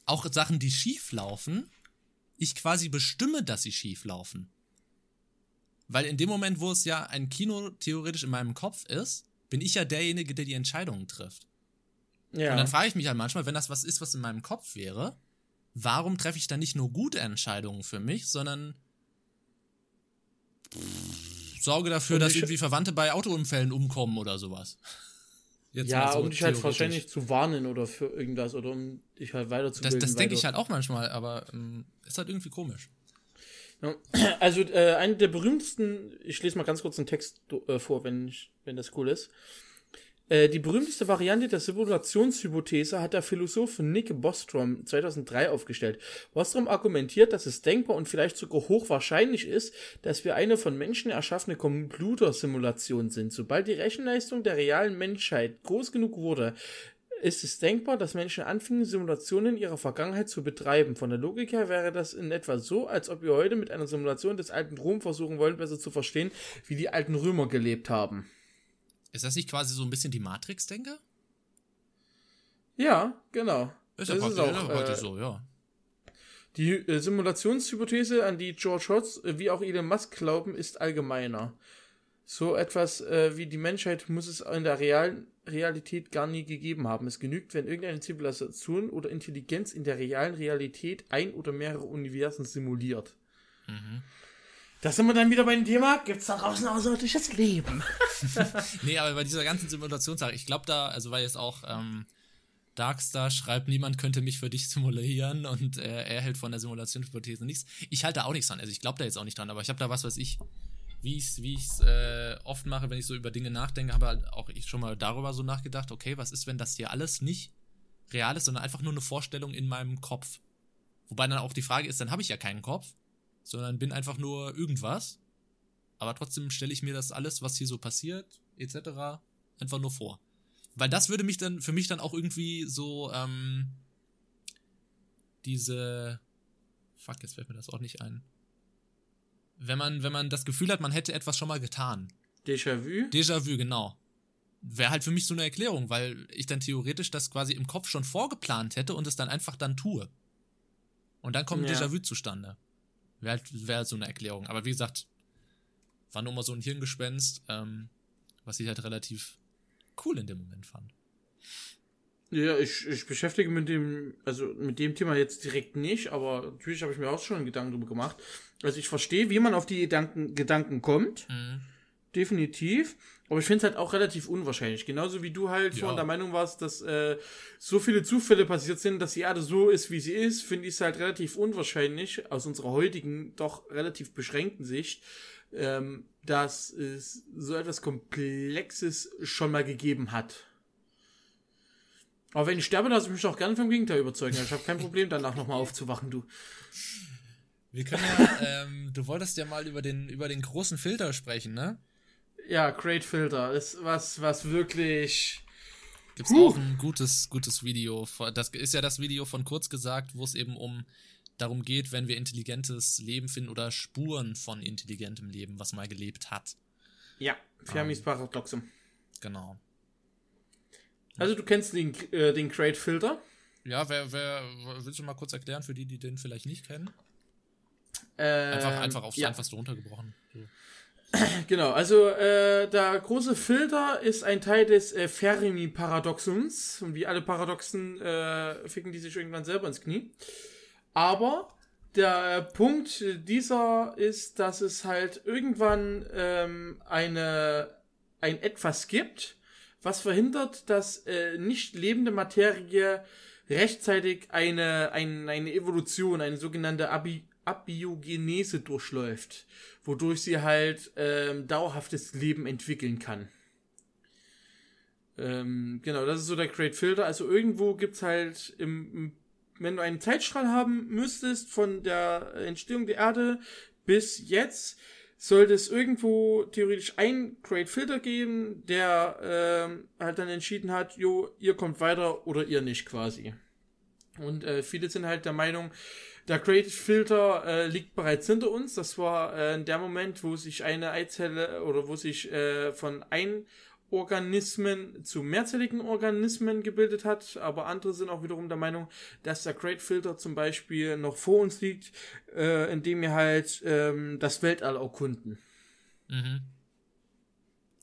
auch Sachen, die schief laufen, ich quasi bestimme, dass sie schief laufen. Weil in dem Moment, wo es ja ein Kino theoretisch in meinem Kopf ist, bin ich ja derjenige, der die Entscheidungen trifft. Ja. Und dann frage ich mich halt manchmal, wenn das was ist, was in meinem Kopf wäre, warum treffe ich dann nicht nur gute Entscheidungen für mich, sondern sorge dafür, dass irgendwie Verwandte bei Autounfällen umkommen oder sowas. Jetzt ja, so um dich halt wahrscheinlich zu warnen oder für irgendwas oder um dich halt weiterzubilden. Das, das denke ich halt auch manchmal, aber ähm, ist halt irgendwie komisch. Ja, also äh, eine der berühmtesten, ich lese mal ganz kurz einen Text äh, vor, wenn, ich, wenn das cool ist. Äh, die berühmteste Variante der Simulationshypothese hat der Philosoph Nick Bostrom 2003 aufgestellt. Bostrom argumentiert, dass es denkbar und vielleicht sogar hochwahrscheinlich ist, dass wir eine von Menschen erschaffene Computersimulation sind. Sobald die Rechenleistung der realen Menschheit groß genug wurde, ist es denkbar, dass Menschen anfingen, Simulationen ihrer Vergangenheit zu betreiben. Von der Logik her wäre das in etwa so, als ob wir heute mit einer Simulation des alten Rom versuchen wollen, besser zu verstehen, wie die alten Römer gelebt haben. Ist das nicht quasi so ein bisschen die Matrix-Denke? Ja, genau. Ist ja praktisch, auch, äh, so, ja. Die äh, Simulationshypothese, an die George Hotz äh, wie auch Elon Musk glauben, ist allgemeiner. So etwas äh, wie die Menschheit muss es in der realen Realität gar nie gegeben haben. Es genügt, wenn irgendeine Zivilisation oder Intelligenz in der realen Realität ein oder mehrere Universen simuliert. Mhm. Da sind wir dann wieder bei dem Thema, gibt es da draußen außerirdisches Leben? nee, aber bei dieser ganzen Simulationssache, ich glaube da, also weil jetzt auch ähm, Darkstar schreibt, niemand könnte mich für dich simulieren und äh, er hält von der Simulationshypothese nichts. Ich halte da auch nichts dran, also ich glaube da jetzt auch nicht dran, aber ich habe da was, was ich, wie ich es wie äh, oft mache, wenn ich so über Dinge nachdenke, habe halt auch ich schon mal darüber so nachgedacht, okay, was ist, wenn das hier alles nicht real ist, sondern einfach nur eine Vorstellung in meinem Kopf? Wobei dann auch die Frage ist, dann habe ich ja keinen Kopf, sondern bin einfach nur irgendwas. Aber trotzdem stelle ich mir das alles, was hier so passiert, etc., einfach nur vor. Weil das würde mich dann, für mich dann auch irgendwie so, ähm, diese, fuck, jetzt fällt mir das auch nicht ein. Wenn man, wenn man das Gefühl hat, man hätte etwas schon mal getan. Déjà-vu? Déjà-vu, genau. Wäre halt für mich so eine Erklärung, weil ich dann theoretisch das quasi im Kopf schon vorgeplant hätte und es dann einfach dann tue. Und dann kommt Ja. Déjà-vu zustande. Wäre halt, wär halt so eine Erklärung. Aber wie gesagt, war nur mal so ein Hirngespenst, ähm, was ich halt relativ cool in dem Moment fand. Ja, ich, ich beschäftige mit dem, also mit dem Thema jetzt direkt nicht, aber natürlich habe ich mir auch schon Gedanken drüber gemacht. Also ich verstehe, wie man auf die Gedanken, Gedanken kommt. Mhm. Definitiv. Aber ich finde es halt auch relativ unwahrscheinlich. Genauso wie du halt Ja. vorhin der Meinung warst, dass äh, so viele Zufälle passiert sind, dass die Erde so ist, wie sie ist, finde ich es halt relativ unwahrscheinlich, aus unserer heutigen, doch relativ beschränkten Sicht, ähm, dass es so etwas Komplexes schon mal gegeben hat. Aber wenn ich sterbe, lasse ich mich auch gerne vom Gegenteil überzeugen. Ich habe kein Problem, danach nochmal aufzuwachen, du. Wir können ja, ähm, du wolltest ja mal über den, über den großen Filter sprechen, ne? Ja, Great Filter ist was, was wirklich. Gibt's Huh. auch ein gutes, gutes Video. Das ist ja das Video von kurz gesagt, wo es eben um darum geht, wenn wir intelligentes Leben finden oder Spuren von intelligentem Leben, was mal gelebt hat. Ja, Fermis Paradoxum. Genau. Also du kennst den, äh, den Great Filter. Ja, wer, wer, willst du mal kurz erklären für die, die den vielleicht nicht kennen? Ähm, Einfach, einfach aufs ja, Einfachste runtergebrochen. So. Genau, also äh, der große Filter ist ein Teil des äh, Fermi-Paradoxums. Und wie alle Paradoxen äh, ficken die sich irgendwann selber ins Knie. Aber der Punkt dieser ist, dass es halt irgendwann ähm, eine, ein Etwas gibt, was verhindert, dass äh, nicht lebende Materie rechtzeitig eine, ein, eine Evolution, eine sogenannte Abi Abiogenese durchläuft, wodurch sie halt ähm, dauerhaftes Leben entwickeln kann. Ähm, genau, das ist so der Great Filter. Also irgendwo gibt's halt im, im wenn du einen Zeitstrahl haben müsstest von der Entstehung der Erde bis jetzt, sollte es irgendwo theoretisch einen Great Filter geben, der ähm, halt dann entschieden hat, jo, ihr kommt weiter oder ihr nicht quasi. Und äh, viele sind halt der Meinung, der Great Filter äh, liegt bereits hinter uns. Das war äh, der Moment, wo sich eine Eizelle oder wo sich äh, von Einorganismen zu mehrzelligen Organismen gebildet hat. Aber andere sind auch wiederum der Meinung, dass der Great Filter zum Beispiel noch vor uns liegt, äh, indem wir halt ähm, das Weltall erkunden. Mhm.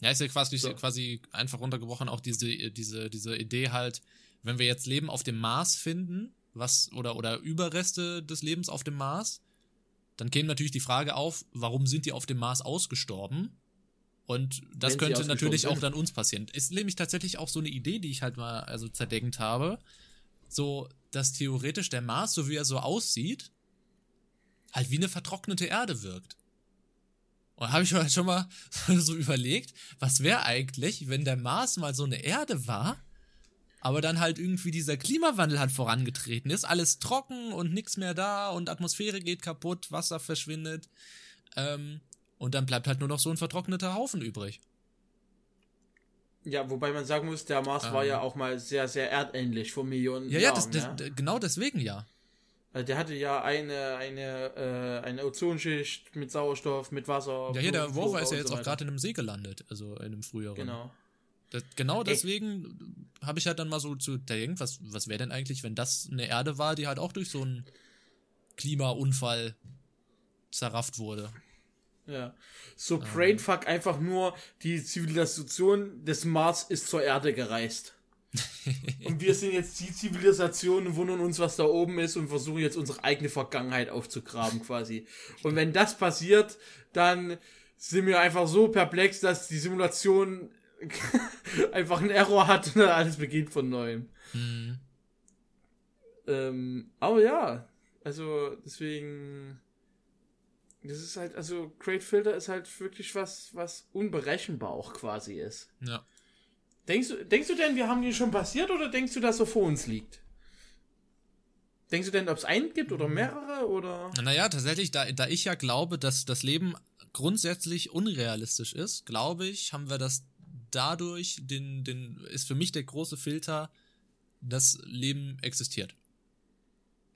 Ja, ist ja quasi, So. quasi einfach runtergebrochen auch diese, diese, diese Idee halt, wenn wir jetzt Leben auf dem Mars finden, was, oder, oder Überreste des Lebens auf dem Mars, dann käme natürlich die Frage auf, warum sind die auf dem Mars ausgestorben? Und das Wenn könnte natürlich auch sind. dann uns passieren. Ist nämlich tatsächlich auch so eine Idee, die ich halt mal also zerdenkt habe. So, dass theoretisch der Mars, so wie er so aussieht, halt wie eine vertrocknete Erde wirkt. Und habe ich mir halt schon mal so überlegt, was wäre eigentlich, wenn der Mars mal so eine Erde war, aber dann halt irgendwie dieser Klimawandel hat vorangetreten ist, alles trocken und nichts mehr da und Atmosphäre geht kaputt, Wasser verschwindet. Ähm, und dann bleibt halt nur noch so ein vertrockneter Haufen übrig. Ja, wobei man sagen muss, der Mars war Ähm. ja auch mal sehr, sehr erdähnlich vor Millionen Ja, ja, das, Jahren. das, ja? genau deswegen ja. Also der hatte ja eine, eine, äh, eine Ozonschicht mit Sauerstoff, mit Wasser. Ja, hier, der Rover ist ja jetzt so auch gerade in einem See gelandet, also in einem früheren. Genau. Das, genau deswegen habe ich halt dann mal so zu denken, was, was wäre denn eigentlich, wenn das eine Erde war, die halt auch durch so einen Klimaunfall zerrafft wurde. Ja. So Brainfuck einfach nur, die Zivilisation des Mars ist zur Erde gereist. und wir sind jetzt die Zivilisation und wundern uns, was da oben ist und versuchen jetzt unsere eigene Vergangenheit aufzugraben quasi. Und wenn das passiert, dann sind wir einfach so perplex, dass die Simulation einfach einen Error hat und alles beginnt von neuem. Hm. Ähm, aber ja, also deswegen, das ist halt, also Great Filter ist halt wirklich was, was unberechenbar auch quasi ist. Ja. Denkst du, denkst du denn, wir haben den schon passiert oder denkst du, dass er vor uns liegt? Denkst du denn, ob es einen gibt oder mehrere oder? Naja, tatsächlich, da, da ich ja glaube, dass das Leben grundsätzlich unrealistisch ist, glaube ich, haben wir das dadurch, den, den, ist für mich der große Filter, das Leben existiert.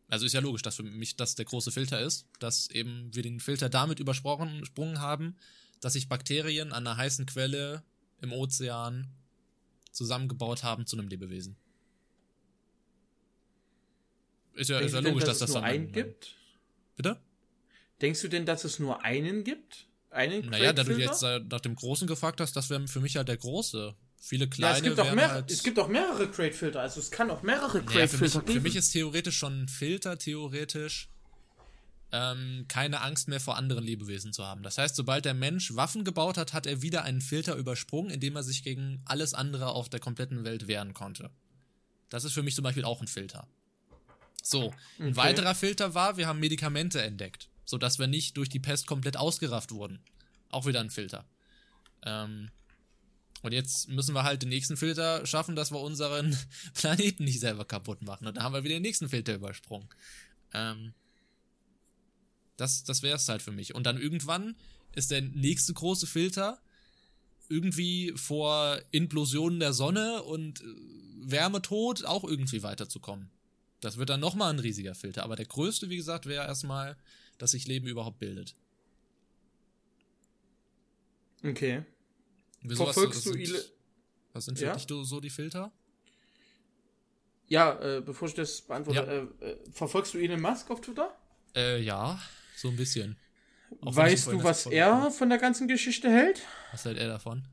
Also ist ja logisch, dass für mich das der große Filter ist, dass eben wir den Filter damit übersprungen haben, dass sich Bakterien an einer heißen Quelle im Ozean zusammengebaut haben zu einem Lebewesen. Ist ja, ist ja logisch, denn, dass, dass es das nur einen gibt. Bitte? Denkst du denn, dass es nur einen gibt? Einen Naja, da du jetzt nach dem Großen gefragt hast, das wäre für mich ja der Große. Viele kleine. Ja, es, gibt auch mehr, halt es gibt auch mehrere Crate-Filter, also es kann auch mehrere Crate-Filter geben. Für mich ist theoretisch schon ein Filter, theoretisch, ähm, keine Angst mehr vor anderen Lebewesen zu haben. Das heißt, sobald der Mensch Waffen gebaut hat, hat er wieder einen Filter übersprungen, indem er sich gegen alles andere auf der kompletten Welt wehren konnte. Das ist für mich zum Beispiel auch ein Filter. So, ein okay. weiterer Filter war, wir haben Medikamente entdeckt, sodass wir nicht durch die Pest komplett ausgerafft wurden. Auch wieder ein Filter. Ähm, und jetzt müssen wir halt den nächsten Filter schaffen, dass wir unseren Planeten nicht selber kaputt machen. Und da haben wir wieder den nächsten Filter übersprungen. Ähm, das das wäre es halt für mich. Und dann irgendwann ist der nächste große Filter irgendwie vor Implosionen der Sonne und äh, Wärmetod auch irgendwie weiterzukommen. Das wird dann nochmal ein riesiger Filter. Aber der größte, wie gesagt, wäre erstmal, dass sich Leben überhaupt bildet. Okay. Wieso Verfolgst du sind, Was sind für ja? dich so die Filter? Ja, äh, bevor ich das beantworte, ja. äh, äh, verfolgst du Elon Musk auf Twitter? Äh, ja, so ein bisschen. Auch weißt du, was er von der ganzen Geschichte hält? Was hält er davon?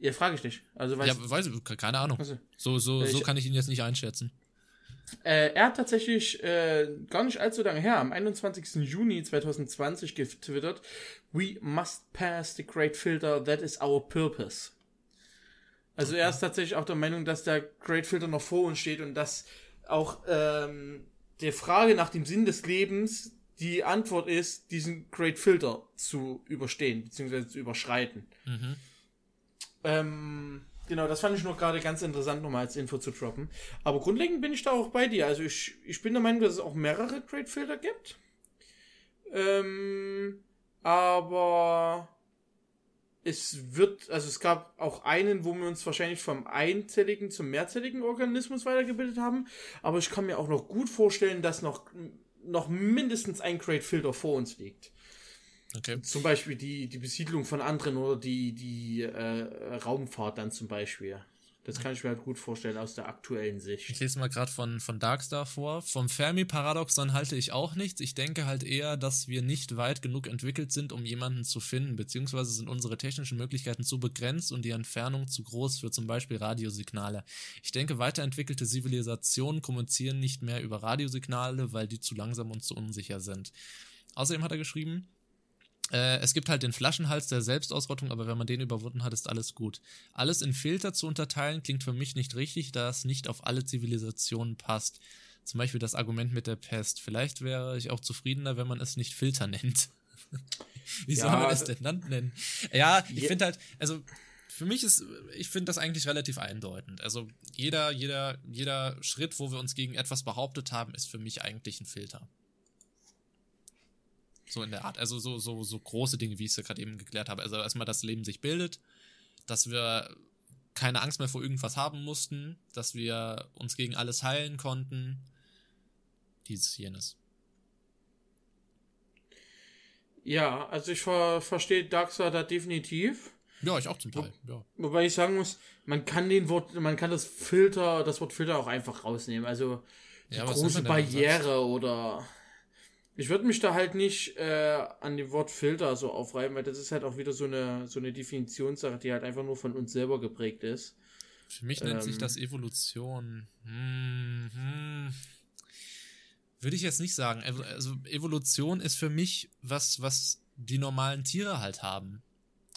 Ja, frage ich dich. Also, weißt ja, weiß ich, keine Ahnung. Also, so, so, so kann ich ihn jetzt nicht einschätzen. Äh, er hat tatsächlich äh, gar nicht allzu lange her, am 21. Juni 2020 getwittert, We must pass the great filter, that is our purpose. Also okay. er ist tatsächlich auch der Meinung, dass der Great Filter noch vor uns steht und dass auch ähm, der Frage nach dem Sinn des Lebens die Antwort ist, diesen Great Filter zu überstehen, beziehungsweise zu überschreiten. Mhm. Ähm, Genau, das fand ich nur gerade ganz interessant, nochmal als Info zu droppen. Aber grundlegend bin ich da auch bei dir. Also ich, ich bin der Meinung, dass es auch mehrere Great Filter gibt. Ähm, aber es wird, also es gab auch einen, wo wir uns wahrscheinlich vom einzelligen zum mehrzelligen Organismus weitergebildet haben. Aber ich kann mir auch noch gut vorstellen, dass noch, noch mindestens ein Great Filter vor uns liegt. Okay. Zum Beispiel die, die Besiedlung von anderen oder die, die äh, Raumfahrt dann zum Beispiel. Das kann ich mir halt gut vorstellen aus der aktuellen Sicht. Ich lese mal gerade von, von Darkstar vor. Vom Fermi-Paradoxon halte ich auch nichts. Ich denke halt eher, dass wir nicht weit genug entwickelt sind, um jemanden zu finden, beziehungsweise sind unsere technischen Möglichkeiten zu begrenzt und die Entfernung zu groß für zum Beispiel Radiosignale. Ich denke, weiterentwickelte Zivilisationen kommunizieren nicht mehr über Radiosignale, weil die zu langsam und zu unsicher sind. Außerdem hat er geschrieben, äh, es gibt halt den Flaschenhals der Selbstausrottung, aber wenn man den überwunden hat, ist alles gut. Alles in Filter zu unterteilen klingt für mich nicht richtig, da es nicht auf alle Zivilisationen passt. Zum Beispiel das Argument mit der Pest. Vielleicht wäre ich auch zufriedener, wenn man es nicht Filter nennt. Wie ja, soll man es denn dann nennen? Ja, ich finde halt, also für mich ist, ich finde das eigentlich relativ eindeutend. Also jeder, jeder, jeder Schritt, wo wir uns gegen etwas behauptet haben, ist für mich eigentlich ein Filter. So in der Art. Also so, so, so große Dinge, wie ich es gerade eben geklärt habe. Also erstmal, dass das Leben sich bildet, dass wir keine Angst mehr vor irgendwas haben mussten, dass wir uns gegen alles heilen konnten. Dieses, jenes. Ja, also ich ver verstehe Darkstar da definitiv. Ja, ich auch zum Teil. Ja. Wobei ich sagen muss, man kann den Wort, man kann das Filter, das Wort Filter auch einfach rausnehmen. Also die ja, große Barriere oder ich würde mich da halt nicht äh, an dem Wort Filter so aufreiben, weil das ist halt auch wieder so eine, so eine Definitionssache, die halt einfach nur von uns selber geprägt ist. Für mich nennt ähm, sich das Evolution. Hm, hm. Würde ich jetzt nicht sagen. Also Evolution ist für mich was, was die normalen Tiere halt haben.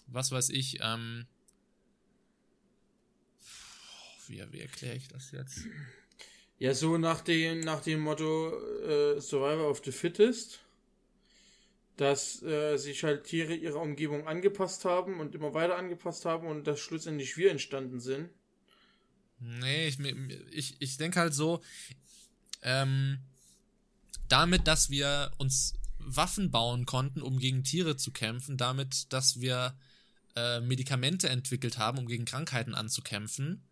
Was weiß ich, ähm. Wie, wie erkläre ich das jetzt? Ja, so nach dem, nach dem Motto äh, Survivor of the Fittest, dass äh, sich halt Tiere ihrer Umgebung angepasst haben und immer weiter angepasst haben und dass schlussendlich wir entstanden sind. Nee, ich, ich, ich denke halt so, ähm, damit, dass wir uns Waffen bauen konnten, um gegen Tiere zu kämpfen, damit, dass wir äh, Medikamente entwickelt haben, um gegen Krankheiten anzukämpfen.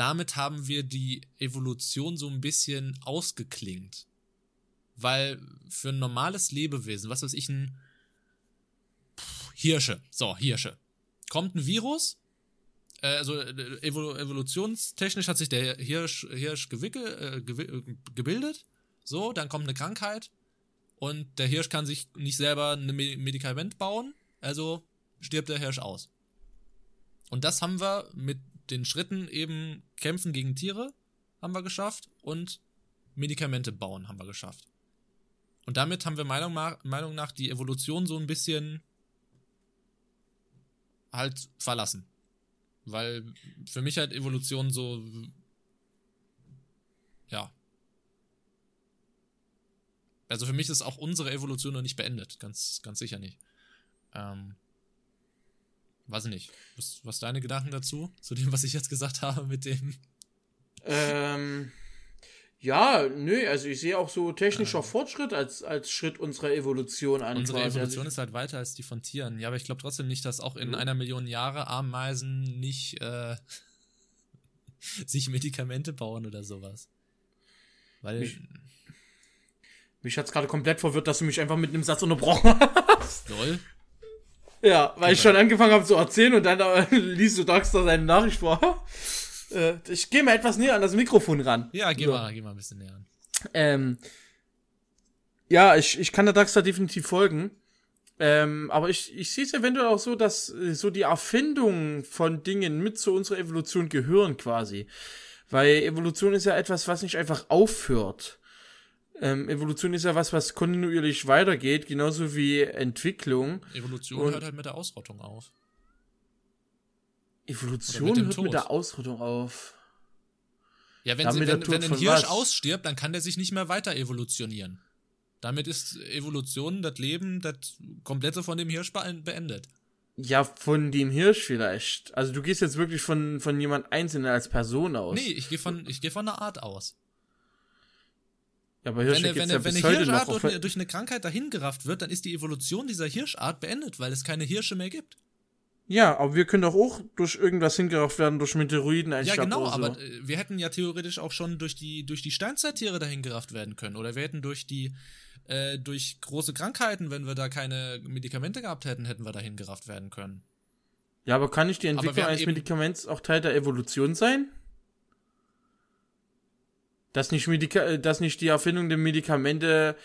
Damit haben wir die Evolution so ein bisschen ausgeklingt. Weil für ein normales Lebewesen, was weiß ich, ein Hirsche, so, Hirsche, kommt ein Virus, äh, also äh, evol evolutionstechnisch hat sich der Hirsch, Hirsch gewickel, äh, gebildet, so, dann kommt eine Krankheit und der Hirsch kann sich nicht selber ein Medikament bauen, also stirbt der Hirsch aus. Und das haben wir mit den Schritten eben kämpfen gegen Tiere haben wir geschafft und Medikamente bauen haben wir geschafft. Und damit haben wir Meinung, Meinung nach die Evolution so ein bisschen halt verlassen. Weil für mich halt Evolution so ja, also für mich ist auch unsere Evolution noch nicht beendet. Ganz, ganz sicher nicht. Ähm, weiß ich nicht. Was, was deine Gedanken dazu? Zu dem, was ich jetzt gesagt habe mit dem. Ähm, ja, nö, also ich sehe auch so technischer ähm, Fortschritt als, als Schritt unserer Evolution an. Unsere quasi. Evolution ist halt weiter als die von Tieren. Ja, aber ich glaube trotzdem nicht, dass auch in mhm. einer Million Jahre Ameisen nicht äh, sich Medikamente bauen oder sowas. Weil. Ich, mich hat's gerade komplett verwirrt, dass du mich einfach mit einem Satz unterbrochen hast. Lol. Ja, weil Geh ich schon angefangen habe zu erzählen und dann äh, liest du Darkstar seine Nachricht vor. äh, ich gehe mal etwas näher an das Mikrofon ran. Ja, geh, so. mal, geh mal ein bisschen näher an. Ähm, ja, ich, ich kann der Darkstar definitiv folgen. Ähm, aber ich, ich sehe es eventuell auch so, dass äh, so die Erfindung von Dingen mit zu unserer Evolution gehören quasi. Weil Evolution ist ja etwas, was nicht einfach aufhört. Ähm, Evolution ist ja was, was kontinuierlich weitergeht, genauso wie Entwicklung. Evolution Und hört halt mit der Ausrottung auf. Evolution mit hört Tod. mit der Ausrottung auf. Ja, wenn, sie, wenn, wenn ein Hirsch was? ausstirbt, dann kann der sich nicht mehr weiter evolutionieren. Damit ist Evolution, das Leben, das komplette von dem Hirsch beendet. Ja, von dem Hirsch vielleicht. Also du gehst jetzt wirklich von, von jemand Einzelnen als Person aus. Nee, ich gehe von, ich geh von einer Art aus. Ja, aber Hirsche wenn, wenn, ja wenn eine Hirschart durch eine, durch eine Krankheit dahingerafft wird, dann ist die Evolution dieser Hirschart beendet, weil es keine Hirsche mehr gibt. Ja, aber wir können doch auch durch irgendwas hingerafft werden, durch Meteoroiden Ja, genau, so. aber äh, wir hätten ja theoretisch auch schon durch die, durch die Steinzeittiere dahingerafft werden können. Oder wir hätten durch die, äh, durch große Krankheiten, wenn wir da keine Medikamente gehabt hätten, hätten wir dahingerafft werden können. Ja, aber kann nicht die Entwicklung eines Medikaments auch Teil der Evolution sein? Dass nicht, Medika äh, dass nicht die Erfindung der Medikamente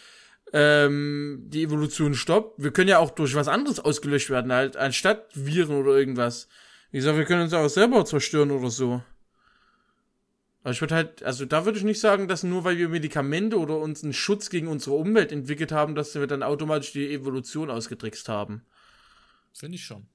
ähm, die Evolution stoppt. Wir können ja auch durch was anderes ausgelöscht werden, halt, anstatt Viren oder irgendwas. Wie gesagt, wir können uns auch selber zerstören oder so. Aber ich würde halt, also da würde ich nicht sagen, dass nur weil wir Medikamente oder uns einen Schutz gegen unsere Umwelt entwickelt haben, dass wir dann automatisch die Evolution ausgetrickst haben. Finde ich schon.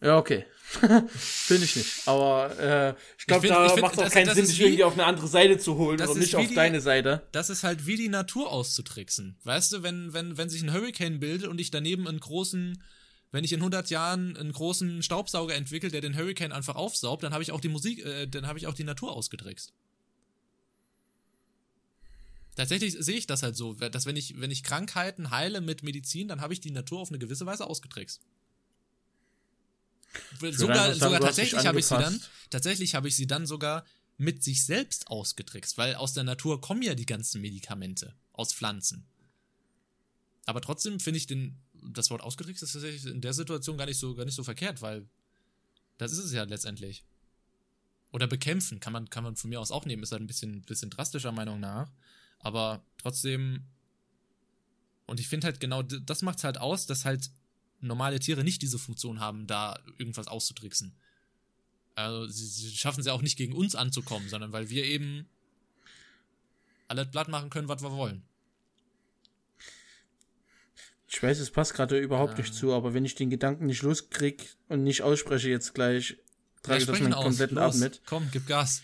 Ja, okay. Finde ich nicht. Aber äh, ich glaube, da macht es auch keinen Sinn, sich irgendwie auf eine andere Seite zu holen oder nicht auf die, deine Seite. Das ist halt wie die Natur auszutricksen. Weißt du, wenn, wenn, wenn sich ein Hurricane bildet und ich daneben einen großen, wenn ich in 100 Jahren einen großen Staubsauger entwickle, der den Hurricane einfach aufsaugt, dann habe ich auch die Musik, äh, dann habe ich auch die Natur ausgetrickst. Tatsächlich sehe ich das halt so, dass wenn ich, wenn ich Krankheiten heile mit Medizin, dann habe ich die Natur auf eine gewisse Weise ausgetrickst. Sogar, sogar tatsächlich habe ich sie dann, tatsächlich habe ich sie dann sogar mit sich selbst ausgetrickst, weil aus der Natur kommen ja die ganzen Medikamente aus Pflanzen. Aber trotzdem finde ich den, das Wort ausgetrickst ist tatsächlich in der Situation gar nicht so, gar nicht so verkehrt, weil das ist es ja letztendlich. Oder bekämpfen kann man, kann man von mir aus auch nehmen, ist halt ein bisschen, bisschen drastischer Meinung nach. Aber trotzdem, und ich finde halt genau, das macht es halt aus, dass halt normale Tiere nicht diese Funktion haben, da irgendwas auszutricksen. Also sie, sie schaffen es ja auch nicht gegen uns anzukommen, sondern weil wir eben alles platt machen können, was wir wollen. Ich weiß, es passt gerade überhaupt ähm. nicht zu, aber wenn ich den Gedanken nicht loskrieg und nicht ausspreche jetzt gleich, trage ich das meinen kompletten Ab mit. Komm, gib Gas.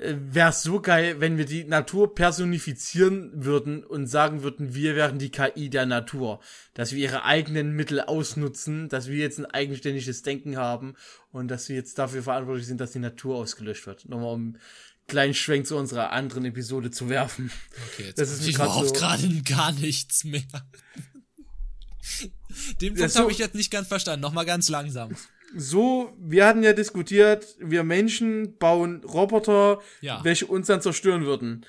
Wäre es so geil, wenn wir die Natur personifizieren würden und sagen würden, wir wären die KI der Natur. Dass wir ihre eigenen Mittel ausnutzen, dass wir jetzt ein eigenständiges Denken haben und dass wir jetzt dafür verantwortlich sind, dass die Natur ausgelöscht wird. Nochmal um kleinen Schwenk zu unserer anderen Episode zu werfen. Okay, jetzt Das ist ich überhaupt so- gerade gar nichts mehr. Den Punkt habe ich jetzt nicht ganz verstanden. Nochmal ganz langsam. So, wir hatten ja diskutiert, wir Menschen bauen Roboter, Ja. welche uns dann zerstören würden.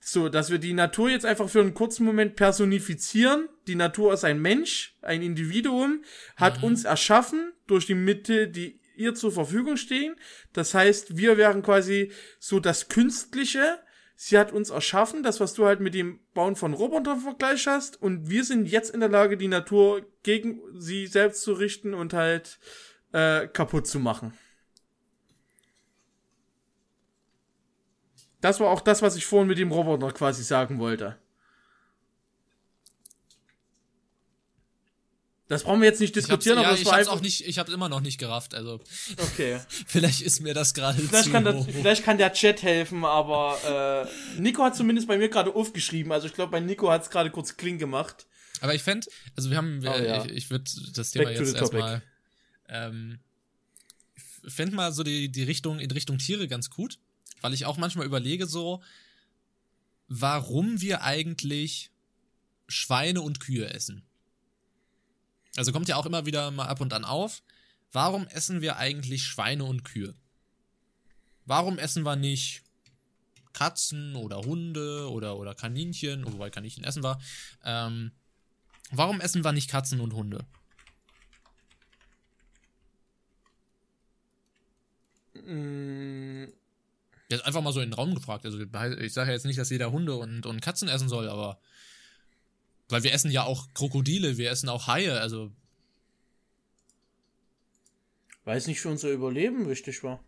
So, dass wir die Natur jetzt einfach für einen kurzen Moment personifizieren. Die Natur ist ein Mensch, ein Individuum, hat uns erschaffen durch die Mittel, die ihr zur Verfügung stehen. Das heißt, wir wären quasi so das Künstliche. Sie hat uns erschaffen, das, was du halt mit dem Bauen von Robotern Vergleich hast. Und wir sind jetzt in der Lage, die Natur gegen sie selbst zu richten und halt äh, kaputt zu machen. Das war auch das, was ich vorhin mit dem Roboter quasi sagen wollte. Das brauchen wir jetzt nicht Ich diskutieren, ja, aber es ich war hab's auch nicht, ich hab's immer noch nicht gerafft. Also Okay. vielleicht ist mir das gerade Vielleicht zu kann, der, vielleicht kann der Chat helfen, aber äh, Nico hat zumindest bei mir gerade aufgeschrieben. Also ich glaube, bei Nico hat es gerade kurz Kling gemacht. Aber ich fände, also wir haben, Oh, äh, ja. ich, ich würde das Thema Back to jetzt erstmal, ähm, fände mal so die, die Richtung, in Richtung Tiere ganz gut, weil ich auch manchmal überlege so, warum wir eigentlich Schweine und Kühe essen. Also kommt ja auch immer wieder mal ab und an auf. Warum essen wir eigentlich Schweine und Kühe? Warum essen wir nicht Katzen oder Hunde oder, oder Kaninchen, wobei Kaninchen essen wir. Ähm, warum essen wir nicht Katzen und Hunde? Mm, Jetzt einfach mal so in den Raum gefragt. Also ich sage ja jetzt nicht, dass jeder Hunde und, und Katzen essen soll, aber weil wir essen ja auch Krokodile, wir essen auch Haie, also Weil es nicht für unser Überleben wichtig war.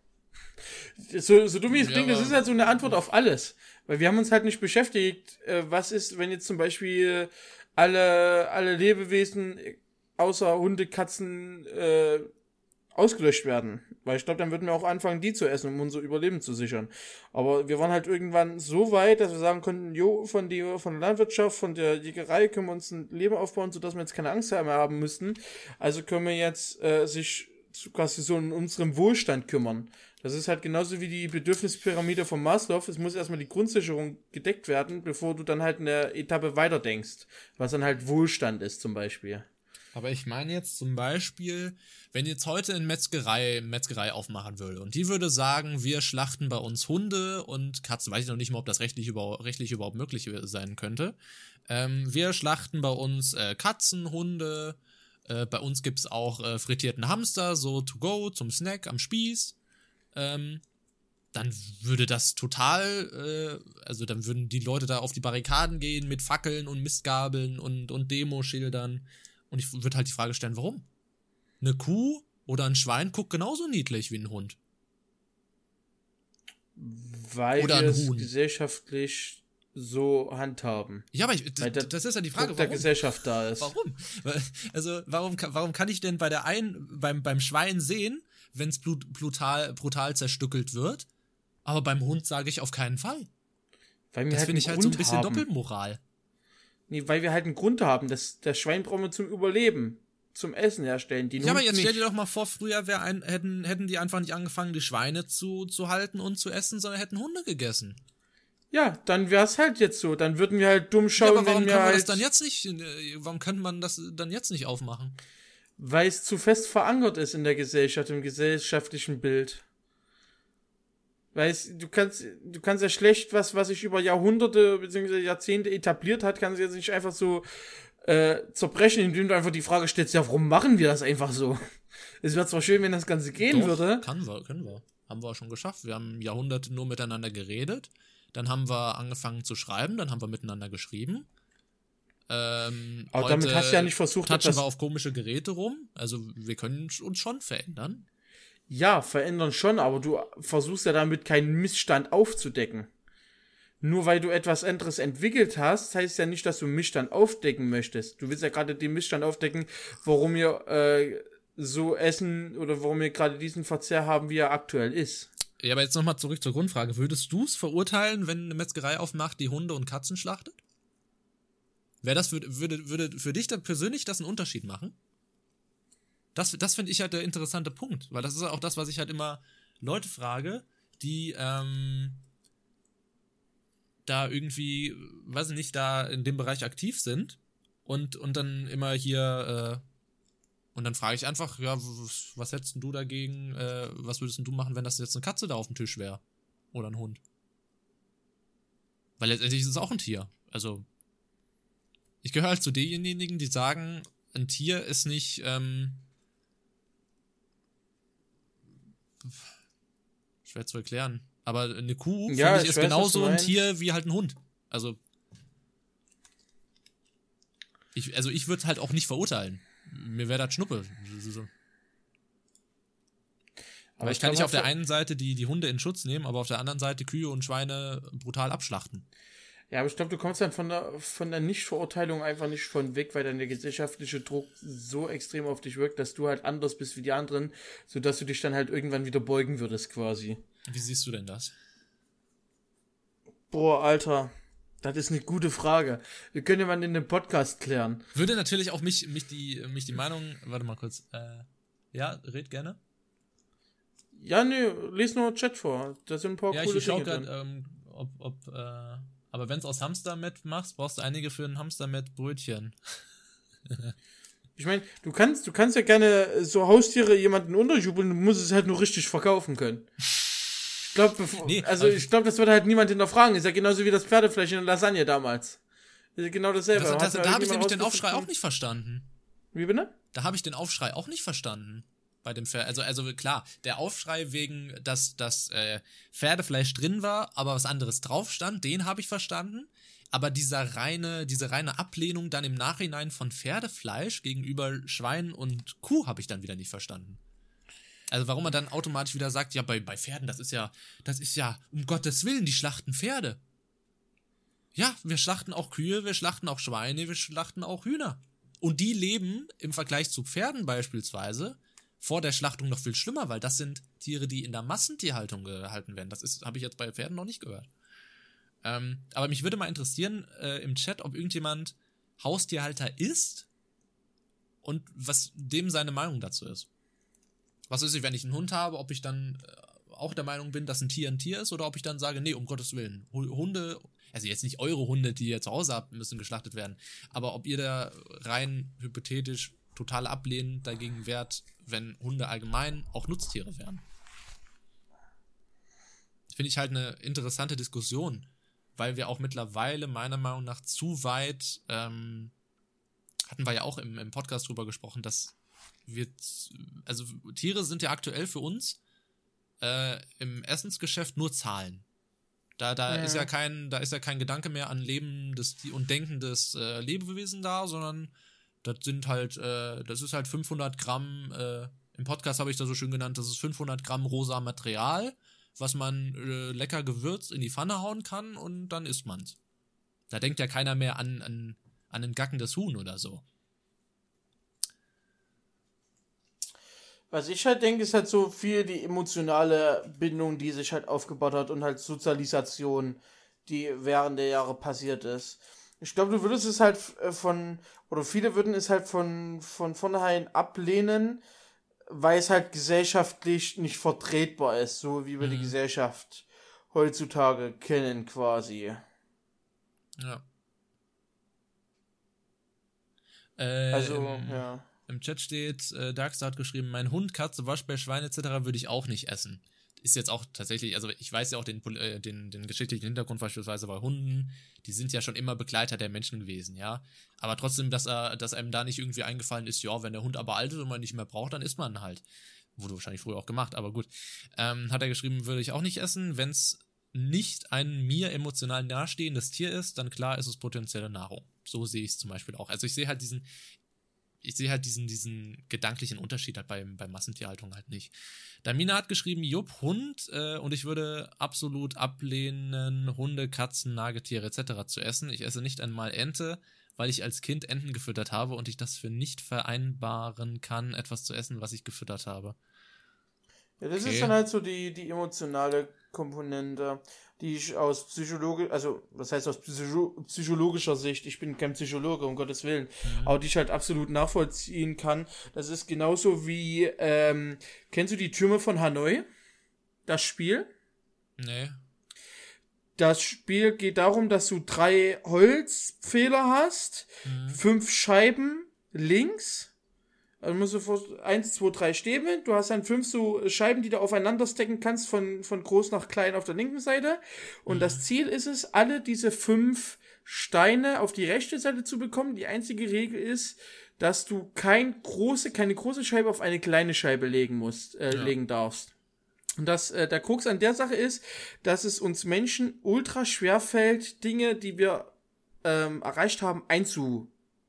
So, so dumm wie es klingt, das ist halt so eine Antwort auf alles. Weil wir haben uns halt nicht beschäftigt, äh, was ist, wenn jetzt zum Beispiel alle, alle Lebewesen außer Hunde, Katzen äh, ausgelöscht werden. Weil ich glaube, dann würden wir auch anfangen, die zu essen, um unser Überleben zu sichern. Aber wir waren halt irgendwann so weit, dass wir sagen konnten, jo, von der, von der Landwirtschaft, von der Jägerei können wir uns ein Leben aufbauen, sodass wir jetzt keine Angst mehr haben müssten. Also können wir jetzt äh, sich quasi so um unseren Wohlstand kümmern. Das ist halt genauso wie die Bedürfnispyramide von Maslow. Es muss erstmal die Grundsicherung gedeckt werden, bevor du dann halt eine Etappe weiter denkst. Was dann halt Wohlstand ist zum Beispiel. Aber ich meine jetzt zum Beispiel, wenn jetzt heute eine Metzgerei, Metzgerei aufmachen würde und die würde sagen, wir schlachten bei uns Hunde und Katzen, weiß ich noch nicht mal, ob das rechtlich, über, rechtlich überhaupt möglich sein könnte. Ähm, wir schlachten bei uns äh, Katzen, Hunde, äh, bei uns gibt's auch äh, frittierten Hamster, so to go, zum Snack am Spieß. Ähm, dann würde das total, äh, also dann würden die Leute da auf die Barrikaden gehen mit Fackeln und Mistgabeln und, und Demoschildern. Und ich würde halt die Frage stellen, warum? Eine Kuh oder ein Schwein guckt genauso niedlich wie ein Hund. Weil Oder wir ein es Huhn. gesellschaftlich so handhaben. Ja, aber ich, Weil d- der das ist ja die Frage, Druck der warum? Gesellschaft da ist. Warum? Also, warum, warum kann ich denn bei der einen, beim, beim Schwein sehen, wenn es blut, brutal, brutal zerstückelt wird, aber beim Hund sage ich auf keinen Fall. Weil wir Das halt finde ich halt so ein bisschen haben. Doppelmoral. Nee, weil wir halt einen Grund haben. Das, das Schwein brauchen wir zum Überleben. Zum Essen herstellen. Die Ja, aber jetzt stell nicht. dir doch mal vor, früher wär ein, hätten, hätten die einfach nicht angefangen, die Schweine zu, zu halten und zu essen, sondern hätten Hunde gegessen. Ja, dann wär's halt jetzt so. Dann würden wir halt dumm Ja, schauen, aber warum wenn wir kann man halt, das dann jetzt nicht, äh, warum könnte man das dann jetzt nicht aufmachen? weil es zu fest verankert ist in der Gesellschaft, im gesellschaftlichen Bild. Weil es, du kannst, du kannst ja schlecht was, was sich über Jahrhunderte bzw. Jahrzehnte etabliert hat, kannst du jetzt nicht einfach so äh, zerbrechen, indem du einfach die Frage stellst, ja, warum machen wir das einfach so? Es wäre zwar schön, wenn das Ganze gehen Doch, würde. Kann wir, können wir. Haben wir auch schon geschafft. Wir haben Jahrhunderte nur miteinander geredet. Dann haben wir angefangen zu schreiben, dann haben wir miteinander geschrieben. Ähm, Aber damit hast du ja nicht versucht, touchen wir auf komische Geräte rum. Also wir können uns schon verändern. Ja, verändern schon, aber du versuchst ja damit keinen Missstand aufzudecken. Nur weil du etwas anderes entwickelt hast, heißt ja nicht, dass du Missstand aufdecken möchtest. Du willst ja gerade den Missstand aufdecken, warum wir äh, so essen oder warum wir gerade diesen Verzehr haben, wie er aktuell ist. Ja, aber jetzt nochmal zurück zur Grundfrage. Würdest du es verurteilen, wenn eine Metzgerei aufmacht, die Hunde und Katzen schlachtet? Wäre das, würde, würde, würde für dich dann persönlich das einen Unterschied machen? Das, das finde ich halt der interessante Punkt, weil das ist auch das, was ich halt immer Leute frage, die, ähm, da irgendwie, weiß ich nicht, da in dem Bereich aktiv sind und, und dann immer hier, äh, und dann frage ich einfach, ja, was, hättest du dagegen, äh, was würdest du machen, wenn das jetzt eine Katze da auf dem Tisch wäre? Oder ein Hund? Weil letztendlich ist es auch ein Tier. Also, ich gehöre halt zu denjenigen, die sagen, ein Tier ist nicht, ähm, schwer zu erklären. Aber eine Kuh, Ja, finde ich, ist weiß, genauso ein. Tier wie halt ein Hund. Also, ich, also ich würde halt auch nicht verurteilen. Mir wäre das Schnuppe. Aber ich kann nicht auf der einen Seite die, die Hunde in Schutz nehmen, aber auf der anderen Seite Kühe und Schweine brutal abschlachten. Ja, aber ich glaube, du kommst dann von der, von der Nichtverurteilung einfach nicht von weg, weil dann der gesellschaftliche Druck so extrem auf dich wirkt, dass du halt anders bist wie die anderen, sodass du dich dann halt irgendwann wieder beugen würdest, quasi. Wie siehst du denn das? Boah, Alter, das ist eine gute Frage. Wir können ja mal in dem Podcast klären. Würde natürlich auch mich, mich, die, mich die Meinung. Warte mal kurz. Äh, ja, red gerne. Ja, nee, les nur Chat vor. Da sind ein paar Ja, coole ich schau Dinge drin. gerade, ähm, ob, ob, äh, aber wenn es aus Hamstermett machst, brauchst du einige für ein Hamstermett-Brötchen. Ich meine, du kannst, du kannst ja gerne so Haustiere jemanden unterjubeln, du musst es halt nur richtig verkaufen können. Ich glaube, Nee, also ich glaube, das wird halt niemand hinterfragen. Ist ja genauso wie das Pferdefleisch in der Lasagne damals. Ist ja genau dasselbe. Das, das, mal da habe ich nämlich den Aufschrei auch nicht verstanden. Wie bitte? Da habe ich den Aufschrei auch nicht verstanden. Bei dem Pferd. Also, also klar, der Aufschrei wegen, dass das äh, Pferdefleisch drin war, aber was anderes drauf stand, den habe ich verstanden. Aber dieser reine, diese reine Ablehnung dann im Nachhinein von Pferdefleisch gegenüber Schwein und Kuh habe ich dann wieder nicht verstanden. Also warum man dann automatisch wieder sagt, ja, bei, bei Pferden, das ist ja, das ist ja, um Gottes Willen, die schlachten Pferde. Ja, wir schlachten auch Kühe, wir schlachten auch Schweine, wir schlachten auch Hühner. Und die leben im Vergleich zu Pferden beispielsweise vor der Schlachtung noch viel schlimmer, weil das sind Tiere, die in der Massentierhaltung gehalten werden. Das habe ich jetzt bei Pferden noch nicht gehört. Ähm, aber mich würde mal interessieren äh, im Chat, ob irgendjemand Haustierhalter ist und was dem seine Meinung dazu ist. Was ist, wenn ich einen Hund habe, ob ich dann äh, auch der Meinung bin, dass ein Tier ein Tier ist oder ob ich dann sage, nee, um Gottes Willen, Hu- Hunde, also jetzt nicht eure Hunde, die ihr zu Hause habt, müssen geschlachtet werden, aber ob ihr da rein hypothetisch total ablehnend dagegen wärt, wenn Hunde allgemein auch Nutztiere wären. Finde ich halt eine interessante Diskussion, weil wir auch mittlerweile meiner Meinung nach zu weit, ähm, hatten wir ja auch im, im Podcast drüber gesprochen, dass wir, also Tiere sind ja aktuell für uns äh, im Essensgeschäft nur Zahlen. Da, da Ja. ist ja kein, da ist ja kein Gedanke mehr an lebendes und denkendes äh, Lebewesen da, sondern das sind halt, äh, das ist halt 500 Gramm, äh, im Podcast habe ich das so schön genannt, das ist 500 Gramm rosa Material, was man äh, lecker gewürzt in die Pfanne hauen kann und dann isst man's. Da denkt ja keiner mehr an, an, an ein gackendes Huhn oder so. Was ich halt denke, ist halt so viel die emotionale Bindung, die sich halt aufgebaut hat und halt Sozialisation, die während der Jahre passiert ist. Ich glaube, du würdest es halt äh, von, oder viele würden es halt von, von vornherein ablehnen, weil es halt gesellschaftlich nicht vertretbar ist, so wie wir die Mhm. Gesellschaft heutzutage kennen quasi. Ja. Äh, Also, im, ja. Im Chat steht, äh, Darkstar hat geschrieben, mein Hund, Katze, Waschbär, Schwein etc. würde ich auch nicht essen. Ist jetzt auch tatsächlich, also ich weiß ja auch den, äh, den, den geschichtlichen Hintergrund beispielsweise bei Hunden, die sind ja schon immer Begleiter der Menschen gewesen, ja. Aber trotzdem, dass er, dass einem da nicht irgendwie eingefallen ist, ja, wenn der Hund aber alt ist und man nicht mehr braucht, dann isst man halt. Wurde wahrscheinlich früher auch gemacht, aber gut. Ähm, hat er geschrieben, würde ich auch nicht essen. Wenn es nicht ein mir emotional nahestehendes Tier ist, dann klar ist es potenzielle Nahrung. So sehe ich es zum Beispiel auch. Also ich sehe halt diesen, ich sehe halt diesen, diesen gedanklichen Unterschied halt bei, bei Massentierhaltung halt nicht. Damina hat geschrieben, Jupp, Hund, äh, und ich würde absolut ablehnen, Hunde, Katzen, Nagetiere etc. zu essen. Ich esse nicht einmal Ente, weil ich als Kind Enten gefüttert habe und ich das für nicht vereinbaren kann, etwas zu essen, was ich gefüttert habe. Ja, das Okay. ist dann halt so die, die emotionale Komponente, die ich aus Psychologe, also was heißt aus Psycho psychologischer Sicht, ich bin kein Psychologe, um Gottes Willen, aber die ich halt absolut nachvollziehen kann. Das ist genauso wie, ähm, kennst du die Türme von Hanoi? Das Spiel? Nee. das Spiel geht darum, dass du drei Holzpfähler hast, mhm. fünf Scheiben links. Also musst du vor eins, zwei, drei Stäbe. Du hast dann fünf so Scheiben, die du aufeinander stecken kannst, von, von groß nach klein auf der linken Seite. Und mhm. das Ziel ist es, alle diese fünf Steine auf die rechte Seite zu bekommen. Die einzige Regel ist, dass du kein große, keine große Scheibe auf eine kleine Scheibe legen musst, äh, ja. legen darfst. Und dass äh, der Krux an der Sache ist, dass es uns Menschen ultra schwer fällt, Dinge, die wir ähm, erreicht haben,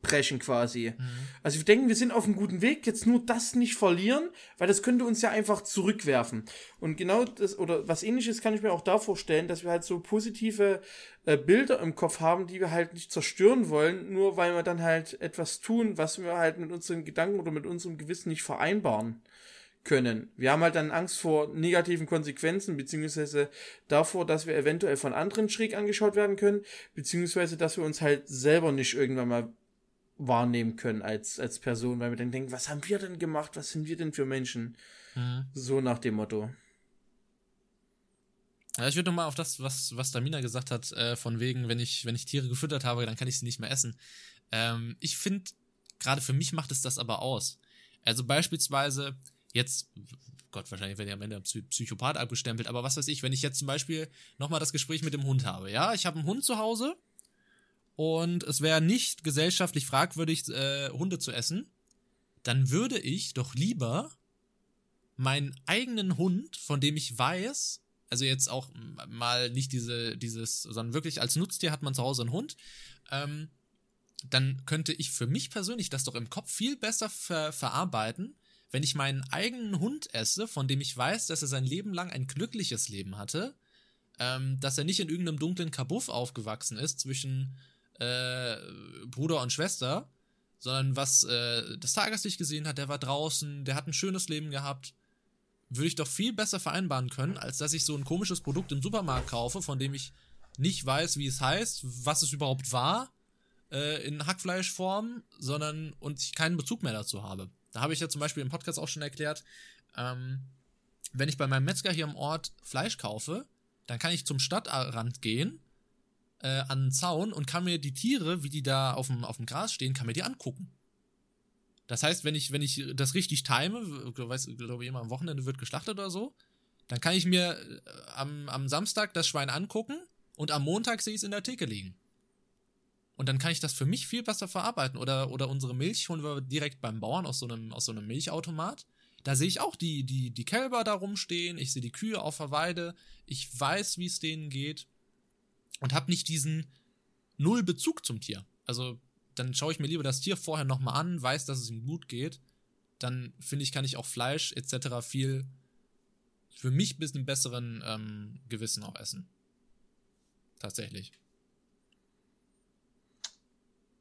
einzubrechen quasi. Mhm. Also wir denken, wir sind auf einem guten Weg, jetzt nur das nicht verlieren, weil das könnte uns ja einfach zurückwerfen. Und genau das, oder was ähnliches kann ich mir auch da vorstellen, dass wir halt so positive äh, Bilder im Kopf haben, die wir halt nicht zerstören wollen, nur weil wir dann halt etwas tun, was wir halt mit unseren Gedanken oder mit unserem Gewissen nicht vereinbaren können. Wir haben halt dann Angst vor negativen Konsequenzen, beziehungsweise davor, dass wir eventuell von anderen schräg angeschaut werden können, beziehungsweise dass wir uns halt selber nicht irgendwann mal wahrnehmen können als, als Person, weil wir dann denken, was haben wir denn gemacht, was sind wir denn für Menschen? Mhm. So nach dem Motto. Ja, ich würde nochmal auf das, was, was Damina gesagt hat, äh, von wegen, wenn ich, wenn ich Tiere gefüttert habe, dann kann ich sie nicht mehr essen. Ähm, ich finde, gerade für mich macht es das aber aus. Also beispielsweise, jetzt, Gott, wahrscheinlich werde ich am Ende Psychopath abgestempelt, aber was weiß ich, wenn ich jetzt zum Beispiel nochmal das Gespräch mit dem Hund habe, ja, ich habe einen Hund zu Hause und es wäre nicht gesellschaftlich fragwürdig, äh, Hunde zu essen, dann würde ich doch lieber meinen eigenen Hund, von dem ich weiß, also jetzt auch mal nicht diese, dieses, sondern wirklich als Nutztier hat man zu Hause einen Hund, ähm, dann könnte ich für mich persönlich das doch im Kopf viel besser ver verarbeiten, wenn ich meinen eigenen Hund esse, von dem ich weiß, dass er sein Leben lang ein glückliches Leben hatte, ähm, dass er nicht in irgendeinem dunklen Kabuff aufgewachsen ist zwischen äh, Bruder und Schwester, sondern was äh, das Tageslicht gesehen hat, der war draußen, der hat ein schönes Leben gehabt, würde ich doch viel besser vereinbaren können, als dass ich so ein komisches Produkt im Supermarkt kaufe, von dem ich nicht weiß, wie es heißt, was es überhaupt war, äh, in Hackfleischform, sondern und ich keinen Bezug mehr dazu habe. Da habe ich ja zum Beispiel im Podcast auch schon erklärt, ähm, wenn ich bei meinem Metzger hier im Ort Fleisch kaufe, dann kann ich zum Stadtrand gehen, äh, an den Zaun und kann mir die Tiere, wie die da auf dem, auf dem Gras stehen, kann mir die angucken. Das heißt, wenn ich, wenn ich das richtig time, weiß, glaube ich, immer am Wochenende wird geschlachtet oder so, dann kann ich mir äh, am, am Samstag das Schwein angucken und am Montag sehe ich es in der Theke liegen. Und dann kann ich das für mich viel besser verarbeiten. Oder, oder unsere Milch holen wir direkt beim Bauern aus so einem, aus so einem Milchautomat. Da sehe ich auch die, die, die Kälber da rumstehen, ich sehe die Kühe auf der Weide, ich weiß, wie es denen geht und habe nicht diesen null Bezug zum Tier. Also dann schaue ich mir lieber das Tier vorher nochmal an, weiß, dass es ihm gut geht. Dann finde ich, kann ich auch Fleisch etc. viel für mich bis einem besseren ähm, Gewissen auch essen. Tatsächlich.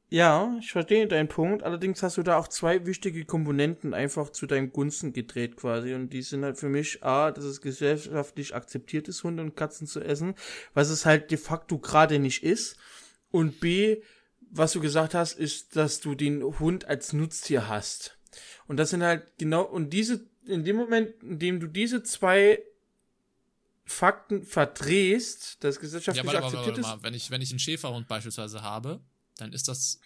Ja, ich verstehe deinen Punkt. Allerdings hast du da auch zwei wichtige Komponenten einfach zu deinem Gunsten gedreht quasi. Und die sind halt für mich A, dass es gesellschaftlich akzeptiert ist, Hunde und Katzen zu essen, was es halt de facto gerade nicht ist. Und B, was du gesagt hast, ist, dass du den Hund als Nutztier hast. Und das sind halt genau, und diese, in dem Moment, in dem du diese zwei Fakten verdrehst, das gesellschaftlich ja, warte, akzeptiert warte, warte, ist. Mal. Wenn ich, wenn ich einen Schäferhund beispielsweise habe, dann ist das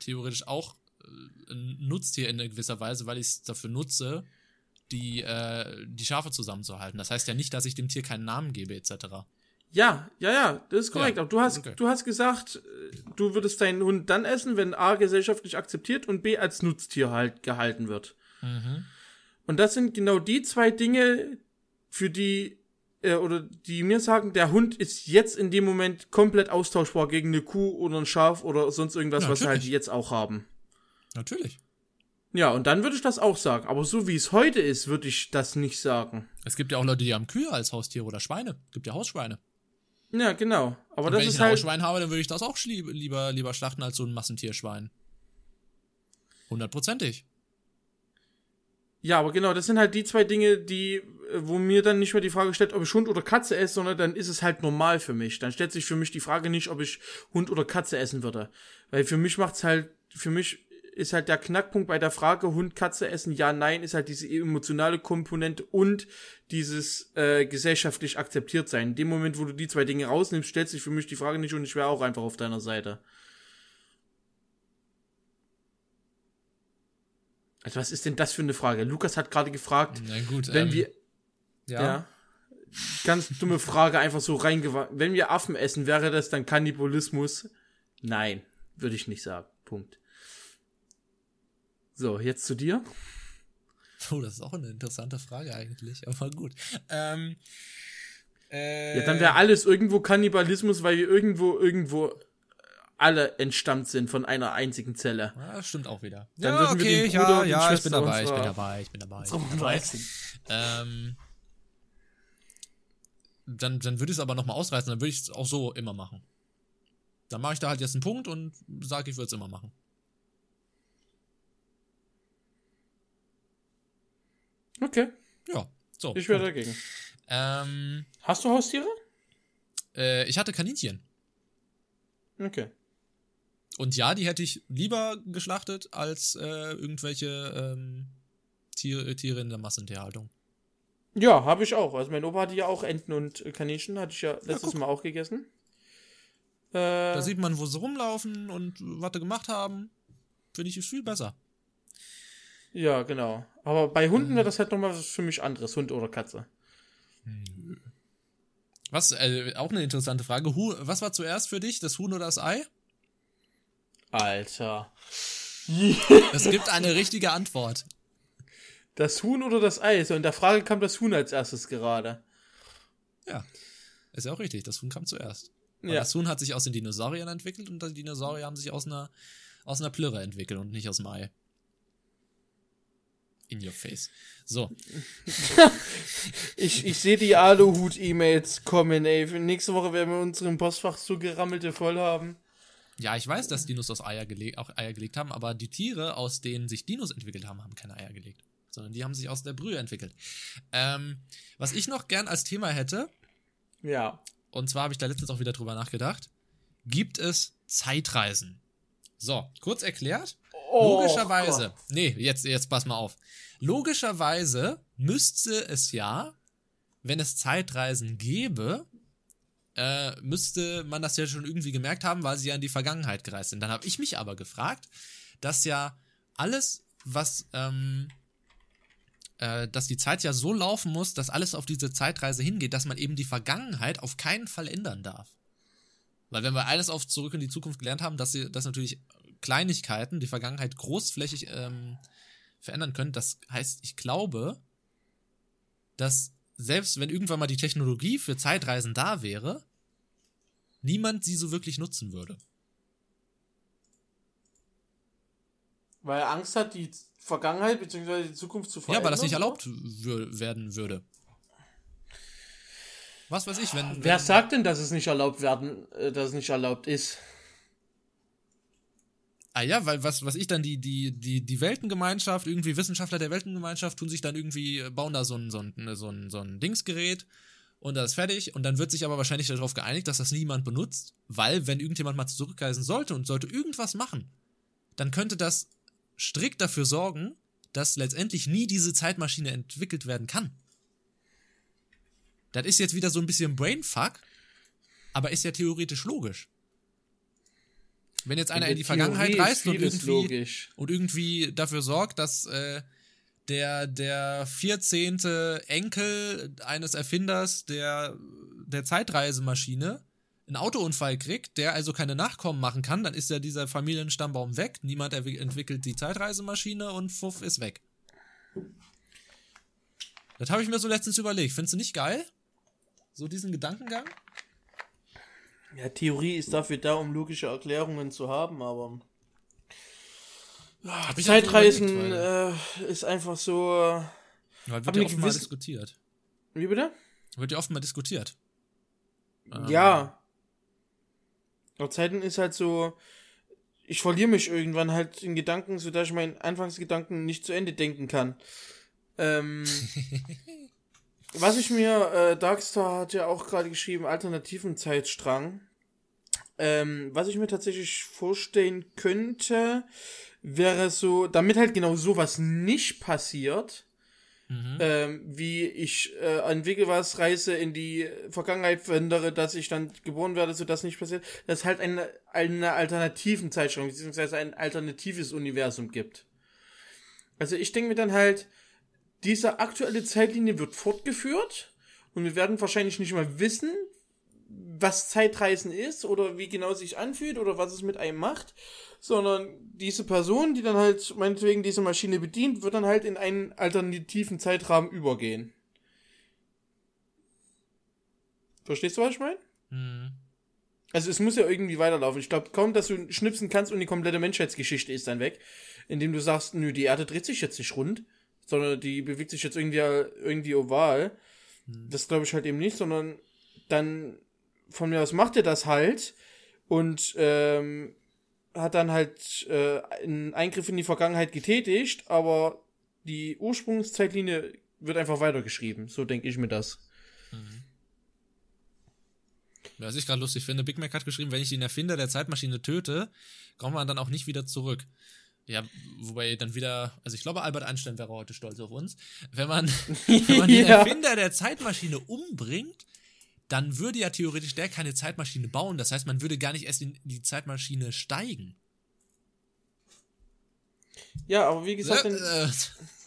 theoretisch auch äh, ein Nutztier in gewisser Weise, weil ich es dafür nutze, die, äh, die Schafe zusammenzuhalten. Das heißt ja nicht, dass ich dem Tier keinen Namen gebe, etc. Ja, ja, ja, das ist korrekt. Ja, Aber du hast, okay. du hast gesagt, du würdest deinen Hund dann essen, wenn A gesellschaftlich akzeptiert und B als Nutztier halt gehalten wird. Mhm. Und das sind genau die zwei Dinge, für die äh, oder die mir sagen, der Hund ist jetzt in dem Moment komplett austauschbar gegen eine Kuh oder ein Schaf oder sonst irgendwas, ja, was wir halt jetzt auch haben. Natürlich. Ja, und dann würde ich das auch sagen. Aber so wie es heute ist, würde ich das nicht sagen. Es gibt ja auch Leute, die haben Kühe als Haustiere oder Schweine. Es gibt ja Hausschweine. Ja, genau. Aber und das wenn ist ich ein halt Hausschwein habe, dann würde ich das auch lieber, lieber schlachten als so ein Massentierschwein. Hundertprozentig. Ja, aber genau, das sind halt die zwei Dinge, die, wo mir dann nicht mehr die Frage stellt, ob ich Hund oder Katze esse, sondern dann ist es halt normal für mich. Dann stellt sich für mich die Frage nicht, ob ich Hund oder Katze essen würde. Weil für mich macht's halt, für mich ist halt der Knackpunkt bei der Frage Hund, Katze essen, ja, nein, ist halt diese emotionale Komponente und dieses äh, gesellschaftlich akzeptiert sein. In dem Moment, wo du die zwei Dinge rausnimmst, stellt sich für mich die Frage nicht und ich wäre auch einfach auf deiner Seite. Also was ist denn das für eine Frage? Lukas hat gerade gefragt, gut, wenn ähm, wir ja. ja. Ganz dumme Frage, einfach so reingewandt. Wenn wir Affen essen, wäre das dann Kannibalismus? Nein, würde ich nicht sagen. Punkt. So, jetzt zu dir. Oh, das ist auch eine interessante Frage eigentlich, aber gut. Ähm, äh, Ja, dann wäre alles irgendwo Kannibalismus, weil wir irgendwo, irgendwo alle entstammt sind von einer einzigen Zelle. Ja, stimmt auch wieder. Dann ja, würden wir okay, den Bruder ja, und ja, ich bin dabei, ich bin dabei, ich bin dabei. Ich So, bin dabei. Ähm, dann, dann würde ich es aber nochmal ausreißen, dann würde ich es auch so immer machen. Dann mache ich da halt jetzt einen Punkt und sage, ich würde es immer machen. Okay, Ja, so. ich wäre dagegen. Ähm, Hast du Haustiere? äh, ich hatte Kaninchen. Okay. Und ja, die hätte ich lieber geschlachtet als äh, irgendwelche ähm, Tiere, Tiere in der Massentierhaltung. Ja, habe ich auch. Also mein Opa hatte ja auch Enten und äh, Kaninchen, hatte ich ja letztes guck. Mal auch gegessen. Äh, Da sieht man, wo sie rumlaufen und was sie gemacht haben. Finde ich viel besser. ja, genau. Aber bei Hunden Mhm. wäre das halt nochmal was für mich anderes, Hund oder Katze. Was, äh, auch eine interessante Frage. Hu was war zuerst für dich, das Huhn oder das Ei? Alter. Es gibt eine richtige Antwort. Das Huhn oder das Ei? So in der Frage kam das Huhn als erstes gerade. Ja. Ist ja auch richtig, das Huhn kam zuerst. Ja. Das Huhn hat sich aus den Dinosauriern entwickelt und die Dinosaurier haben sich aus einer, aus einer Plürre entwickelt und nicht aus dem Ei. In your face. So. Ich, ich sehe die Aluhut-E-Mails kommen, ey. Nächste Woche werden wir unseren Postfach so gerammelte voll haben. Ja, ich weiß, dass Dinos aus Eier gele auch Eier gelegt haben, aber die Tiere, aus denen sich Dinos entwickelt haben, haben keine Eier gelegt. Sondern die haben sich aus der Brühe entwickelt. Ähm, was ich noch gern als Thema hätte, Ja. und zwar habe ich da letztens auch wieder drüber nachgedacht, gibt es Zeitreisen? So, kurz erklärt. Oh, Logischerweise, nee, jetzt, jetzt pass mal auf. Logischerweise müsste es ja, wenn es Zeitreisen gäbe, äh, müsste man das ja schon irgendwie gemerkt haben, weil sie ja in die Vergangenheit gereist sind. Dann habe ich mich aber gefragt, dass ja alles, was, ähm, äh, dass die Zeit ja so laufen muss, dass alles auf diese Zeitreise hingeht, dass man eben die Vergangenheit auf keinen Fall ändern darf. Weil wenn wir alles auf Zurück in die Zukunft gelernt haben, dass sie, dass natürlich Kleinigkeiten die Vergangenheit großflächig ähm, verändern können, das heißt, ich glaube, dass selbst wenn irgendwann mal die Technologie für Zeitreisen da wäre, niemand sie so wirklich nutzen würde. Weil er Angst hat, die Vergangenheit bzw. die Zukunft zu Ja, verändern. weil das nicht oder? erlaubt wür werden würde. Was weiß ich, wenn. Wer wenn sagt denn, dass es nicht erlaubt werden, äh, dass es nicht erlaubt ist? Ah ja, weil was, was ich dann, die, die, die, die Weltengemeinschaft, irgendwie Wissenschaftler der Weltengemeinschaft tun sich dann irgendwie, äh, bauen da so ein, so ein, so ein, so ein Dingsgerät und das ist fertig und dann wird sich aber wahrscheinlich darauf geeinigt, dass das niemand benutzt, weil wenn irgendjemand mal zurückreisen sollte und sollte irgendwas machen, dann könnte das strikt dafür sorgen, dass letztendlich nie diese Zeitmaschine entwickelt werden kann. Das ist jetzt wieder so ein bisschen Brainfuck, aber ist ja theoretisch logisch. Wenn jetzt einer in die Vergangenheit Theorie reist und irgendwie, logisch. und irgendwie dafür sorgt, dass äh, der, der 14. Enkel eines Erfinders der, der Zeitreisemaschine einen Autounfall kriegt, der also keine Nachkommen machen kann, dann ist ja dieser Familienstammbaum weg, niemand entwickelt die Zeitreisemaschine und Fuff ist weg. Das habe ich mir so letztens überlegt. Findest du nicht geil? So diesen Gedankengang? Ja, Theorie ist dafür da, um logische Erklärungen zu haben, aber Hab ich Zeitreisen überlegt, äh, ist einfach so. weil, wird ja oft mal diskutiert. Wie bitte? Wird ja oft mal diskutiert. Ähm, Ja. Aber Zeiten ist halt so. Ich verliere mich irgendwann halt in Gedanken, sodass ich meinen Anfangsgedanken nicht zu Ende denken kann. Ähm, was ich mir, äh, Darkstar hat ja auch gerade geschrieben, alternativen Zeitstrang. Ähm, was ich mir tatsächlich vorstellen könnte, wäre so, damit halt genau sowas nicht passiert, Mhm. ähm, wie ich äh, entwickle was, reise in die Vergangenheit, verändere, dass ich dann geboren werde, so das nicht passiert, dass es halt eine, eine alternativen Zeitschrank, beziehungsweise ein alternatives Universum gibt. Also ich denke mir dann halt, diese aktuelle Zeitlinie wird fortgeführt und wir werden wahrscheinlich nicht mal wissen, was Zeitreisen ist oder wie genau sich anfühlt oder was es mit einem macht, sondern diese Person, die dann halt meinetwegen diese Maschine bedient, wird dann halt in einen alternativen Zeitrahmen übergehen. Verstehst du, was ich meine? Mhm. Also es muss ja irgendwie weiterlaufen. Ich glaube kaum, dass du schnipsen kannst und die komplette Menschheitsgeschichte ist dann weg, indem du sagst, nö, die Erde dreht sich jetzt nicht rund, sondern die bewegt sich jetzt irgendwie irgendwie oval. Das glaube ich halt eben nicht, sondern dann von mir aus macht er das halt und ähm, hat dann halt äh, einen Eingriff in die Vergangenheit getätigt, aber die Ursprungszeitlinie wird einfach weitergeschrieben. So denke ich mir das. Was ich gerade lustig finde, Big Mac hat geschrieben, wenn ich den Erfinder der Zeitmaschine töte, kommt man dann auch nicht wieder zurück. Ja, wobei dann wieder, also ich glaube, Albert Einstein wäre heute stolz auf uns. Wenn man, wenn man den Ja. Erfinder der Zeitmaschine umbringt, dann würde ja theoretisch der keine Zeitmaschine bauen. Das heißt, man würde gar nicht erst in die Zeitmaschine steigen. Ja, aber wie gesagt, dann, Äh,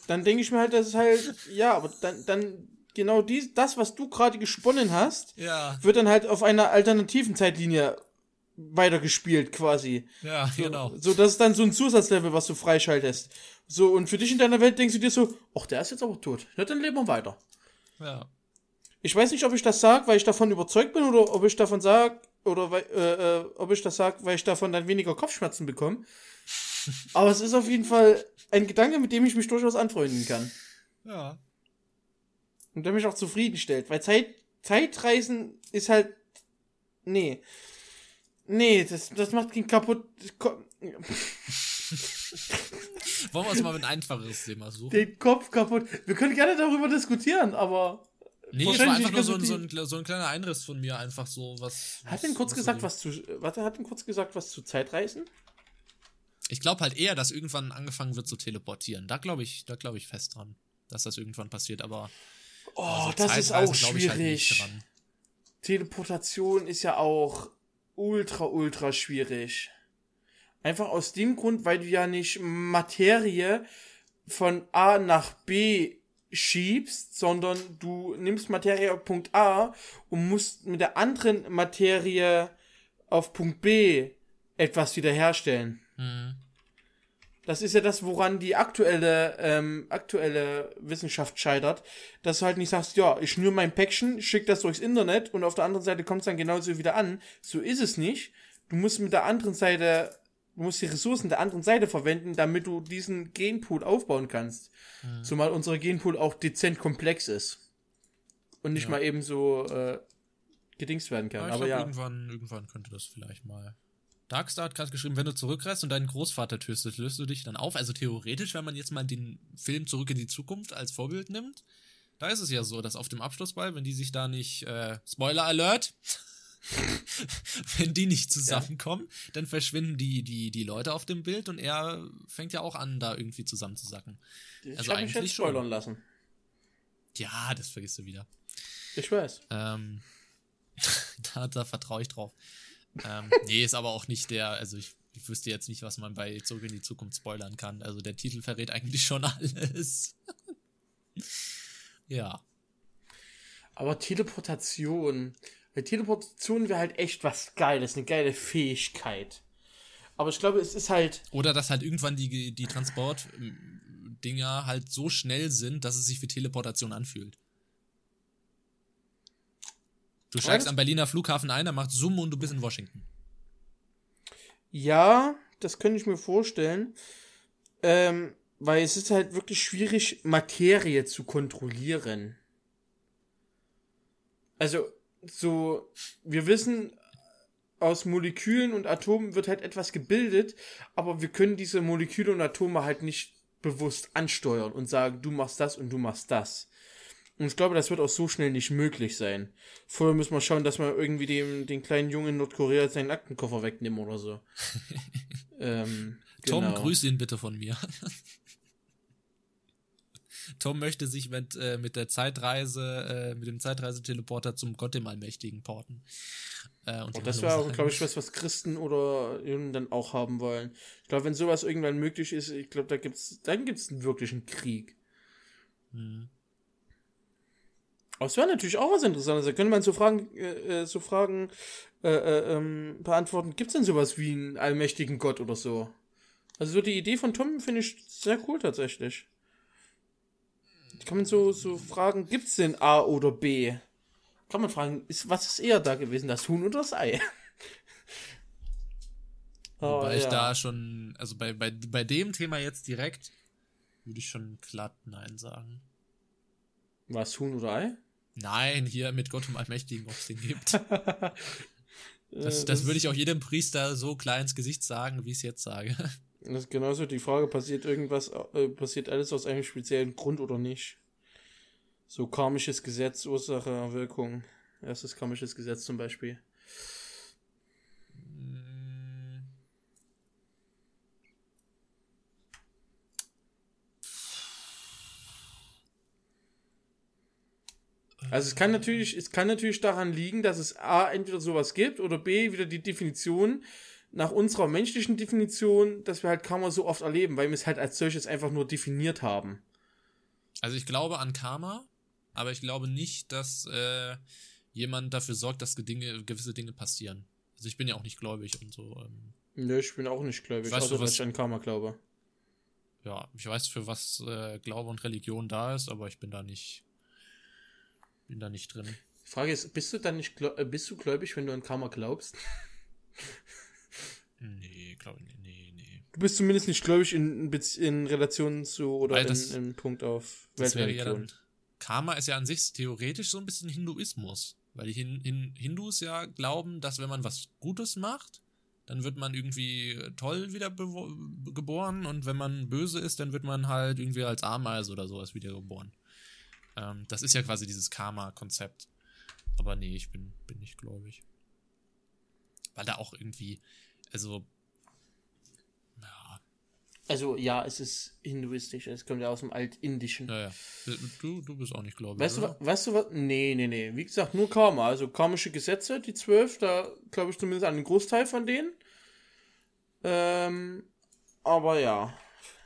dann denke ich mir halt, das ist halt, ja, aber dann, dann genau dies, das, was du gerade gesponnen hast, ja, wird dann halt auf einer alternativen Zeitlinie weitergespielt quasi. ja, genau. So, das ist dann so ein Zusatzlevel, was du freischaltest. So, und für dich in deiner Welt denkst du dir so, ach, der ist jetzt aber tot. Ja, dann leben wir weiter. Ja. Ich weiß nicht, ob ich das sage, weil ich davon überzeugt bin, oder ob ich davon sage, oder weil, äh, äh, ob ich das sage, weil ich davon dann weniger Kopfschmerzen bekomme. Aber es ist auf jeden Fall ein Gedanke, mit dem ich mich durchaus anfreunden kann. Ja. Und der mich auch zufriedenstellt. Weil Zeit, Zeitreisen ist halt. Nee. Nee, das, das macht ihn kaputt. Wollen wir uns mal ein einfacheres Thema suchen? Den Kopf kaputt. Wir können gerne darüber diskutieren, aber. Nee, es war einfach nur nicht so ein, so, ein, so ein kleiner Einriss von mir, einfach so was. Hat was- denn kurz was gesagt, was zu. Warte, hat denn kurz gesagt, was zu Zeitreisen? Ich glaube halt eher, dass irgendwann angefangen wird zu teleportieren. Da glaube ich, da glaube ich fest dran, dass das irgendwann passiert, aber. Oh, also das ist auch halt schwierig. dran. Teleportation ist ja auch ultra, ultra schwierig. Einfach aus dem Grund, weil du ja nicht Materie von A nach B schiebst, sondern du nimmst Materie auf Punkt A und musst mit der anderen Materie auf Punkt B etwas wiederherstellen. Hm. Das ist ja das, woran die aktuelle, ähm, aktuelle Wissenschaft scheitert, dass du halt nicht sagst, ja, ich schnür mein Päckchen, schick das durchs Internet und auf der anderen Seite kommt es dann genauso wieder an. So ist es nicht. Du musst mit der anderen Seite, du musst die Ressourcen der anderen Seite verwenden, damit du diesen Genpool aufbauen kannst. Zumal unser Genpool auch dezent komplex ist. Und nicht Ja. mal eben so äh, gedingst werden kann. Aber ich Aber ja. irgendwann, irgendwann könnte das vielleicht mal. Darkstar hat gerade geschrieben, wenn du zurückreist und deinen Großvater tötest, löst du dich dann auf. Also theoretisch, wenn man jetzt mal den Film Zurück in die Zukunft als Vorbild nimmt, da ist es ja so, dass auf dem Abschlussball, wenn die sich da nicht, äh, Spoiler Alert, wenn die nicht zusammenkommen, dann verschwinden die, die, die Leute auf dem Bild und er fängt ja auch an, da irgendwie zusammenzusacken. Ich also habe mich eigentlich jetzt schon. spoilern lassen. Ja, das vergisst du wieder. Ich weiß. Ähm, da, da vertraue ich drauf. Ähm, nee, ist aber auch nicht der, also ich, ich wüsste jetzt nicht, was man bei Zurück in die Zukunft spoilern kann. Also der Titel verrät eigentlich schon alles. ja. Aber Teleportation. Weil Teleportation wäre halt echt was Geiles, eine geile Fähigkeit. Aber ich glaube, es ist halt. Oder dass halt irgendwann die, die Transportdinger halt so schnell sind, dass es sich wie Teleportation anfühlt. Du steigst am Berliner Flughafen ein, er macht Zoom und du bist in Washington. Ja, das könnte ich mir vorstellen. Ähm, weil es ist halt wirklich schwierig, Materie zu kontrollieren. Also, so, wir wissen, aus Molekülen und Atomen wird halt etwas gebildet, aber wir können diese Moleküle und Atome halt nicht bewusst ansteuern und sagen, du machst das und du machst das. Und ich glaube, das wird auch so schnell nicht möglich sein. Vorher müssen wir schauen, dass wir irgendwie dem, den kleinen Jungen in Nordkorea seinen Aktenkoffer wegnehmen oder so. ähm, Tom, Genau. grüß ihn bitte von mir. Tom möchte sich mit, äh, mit der Zeitreise, äh, mit dem Zeitreiseteleporter zum Gott dem Allmächtigen porten. Äh, und Und ihm das wäre glaube ich, was, was Christen oder Juden dann auch haben wollen. Ich glaube, wenn sowas irgendwann möglich ist, ich glaube, da gibt's, dann gibt's einen wirklichen Krieg. Hm. Aber es wäre natürlich auch was Interessantes. Da könnte man so Fragen, äh, äh, so Fragen äh, äh, ähm, beantworten. Gibt es denn sowas wie einen allmächtigen Gott oder so? Also so die Idee von Tom finde ich sehr cool tatsächlich. Kann man so, so fragen, gibt es denn A oder B? Kann man fragen, ist, was ist eher da gewesen, das Huhn oder das Ei? Wobei Oh, ich ja. da schon, also bei, bei, bei dem Thema jetzt direkt, würde ich schon glatt Nein sagen. Was, Huhn oder Ei? Nein, hier mit Gott dem Allmächtigen, ob es den gibt. Äh, Das, das würde ich auch jedem Priester so klar ins Gesicht sagen, wie ich es jetzt sage. Das ist genauso die Frage, passiert irgendwas, äh, passiert alles aus einem speziellen Grund oder nicht? So karmisches Gesetz, Ursache, Wirkung. Erstes karmisches Gesetz zum Beispiel. Also es kann natürlich, es kann natürlich daran liegen, dass es A, entweder sowas gibt oder B, wieder die Definition nach unserer menschlichen Definition, dass wir halt Karma so oft erleben, weil wir es halt als solches einfach nur definiert haben. Also ich glaube an Karma, aber ich glaube nicht, dass äh, jemand dafür sorgt, dass Dinge, gewisse Dinge passieren. Also ich bin ja auch nicht gläubig und so. Ähm, Nö, ich bin auch nicht gläubig, Weißt du, außer dass was- ich an Karma glaube. ja, ich weiß, für was äh, Glaube und Religion da ist, aber ich bin da nicht, bin da nicht drin. Die Frage ist, bist du dann nicht äh, bist du gläubig, wenn du an Karma glaubst? Nee, glaube ich nicht. Nee, nee. Du bist zumindest nicht gläubig in, in Relation zu oder Weil in, das- in Punkt auf ja Weltreligion. dann. Karma ist ja an sich theoretisch so ein bisschen Hinduismus. Weil die Hin Hin Hindus ja glauben, dass wenn man was Gutes macht, dann wird man irgendwie toll wieder geboren und wenn man böse ist, dann wird man halt irgendwie als Ameise oder sowas wiedergeboren. Ähm, das ist ja quasi dieses Karma-Konzept. Aber nee, ich bin, bin nicht gläubig. Weil da auch irgendwie, also, ja, Also ja, es ist hinduistisch, es kommt ja aus dem Altindischen. naja. Du, du bist auch nicht gläubig. Weißt du, oder? weißt du was? Nee, nee, nee. Wie gesagt, nur Karma. Also karmische Gesetze, die zwölf, da glaube ich zumindest an einen Großteil von denen. Ähm, aber ja.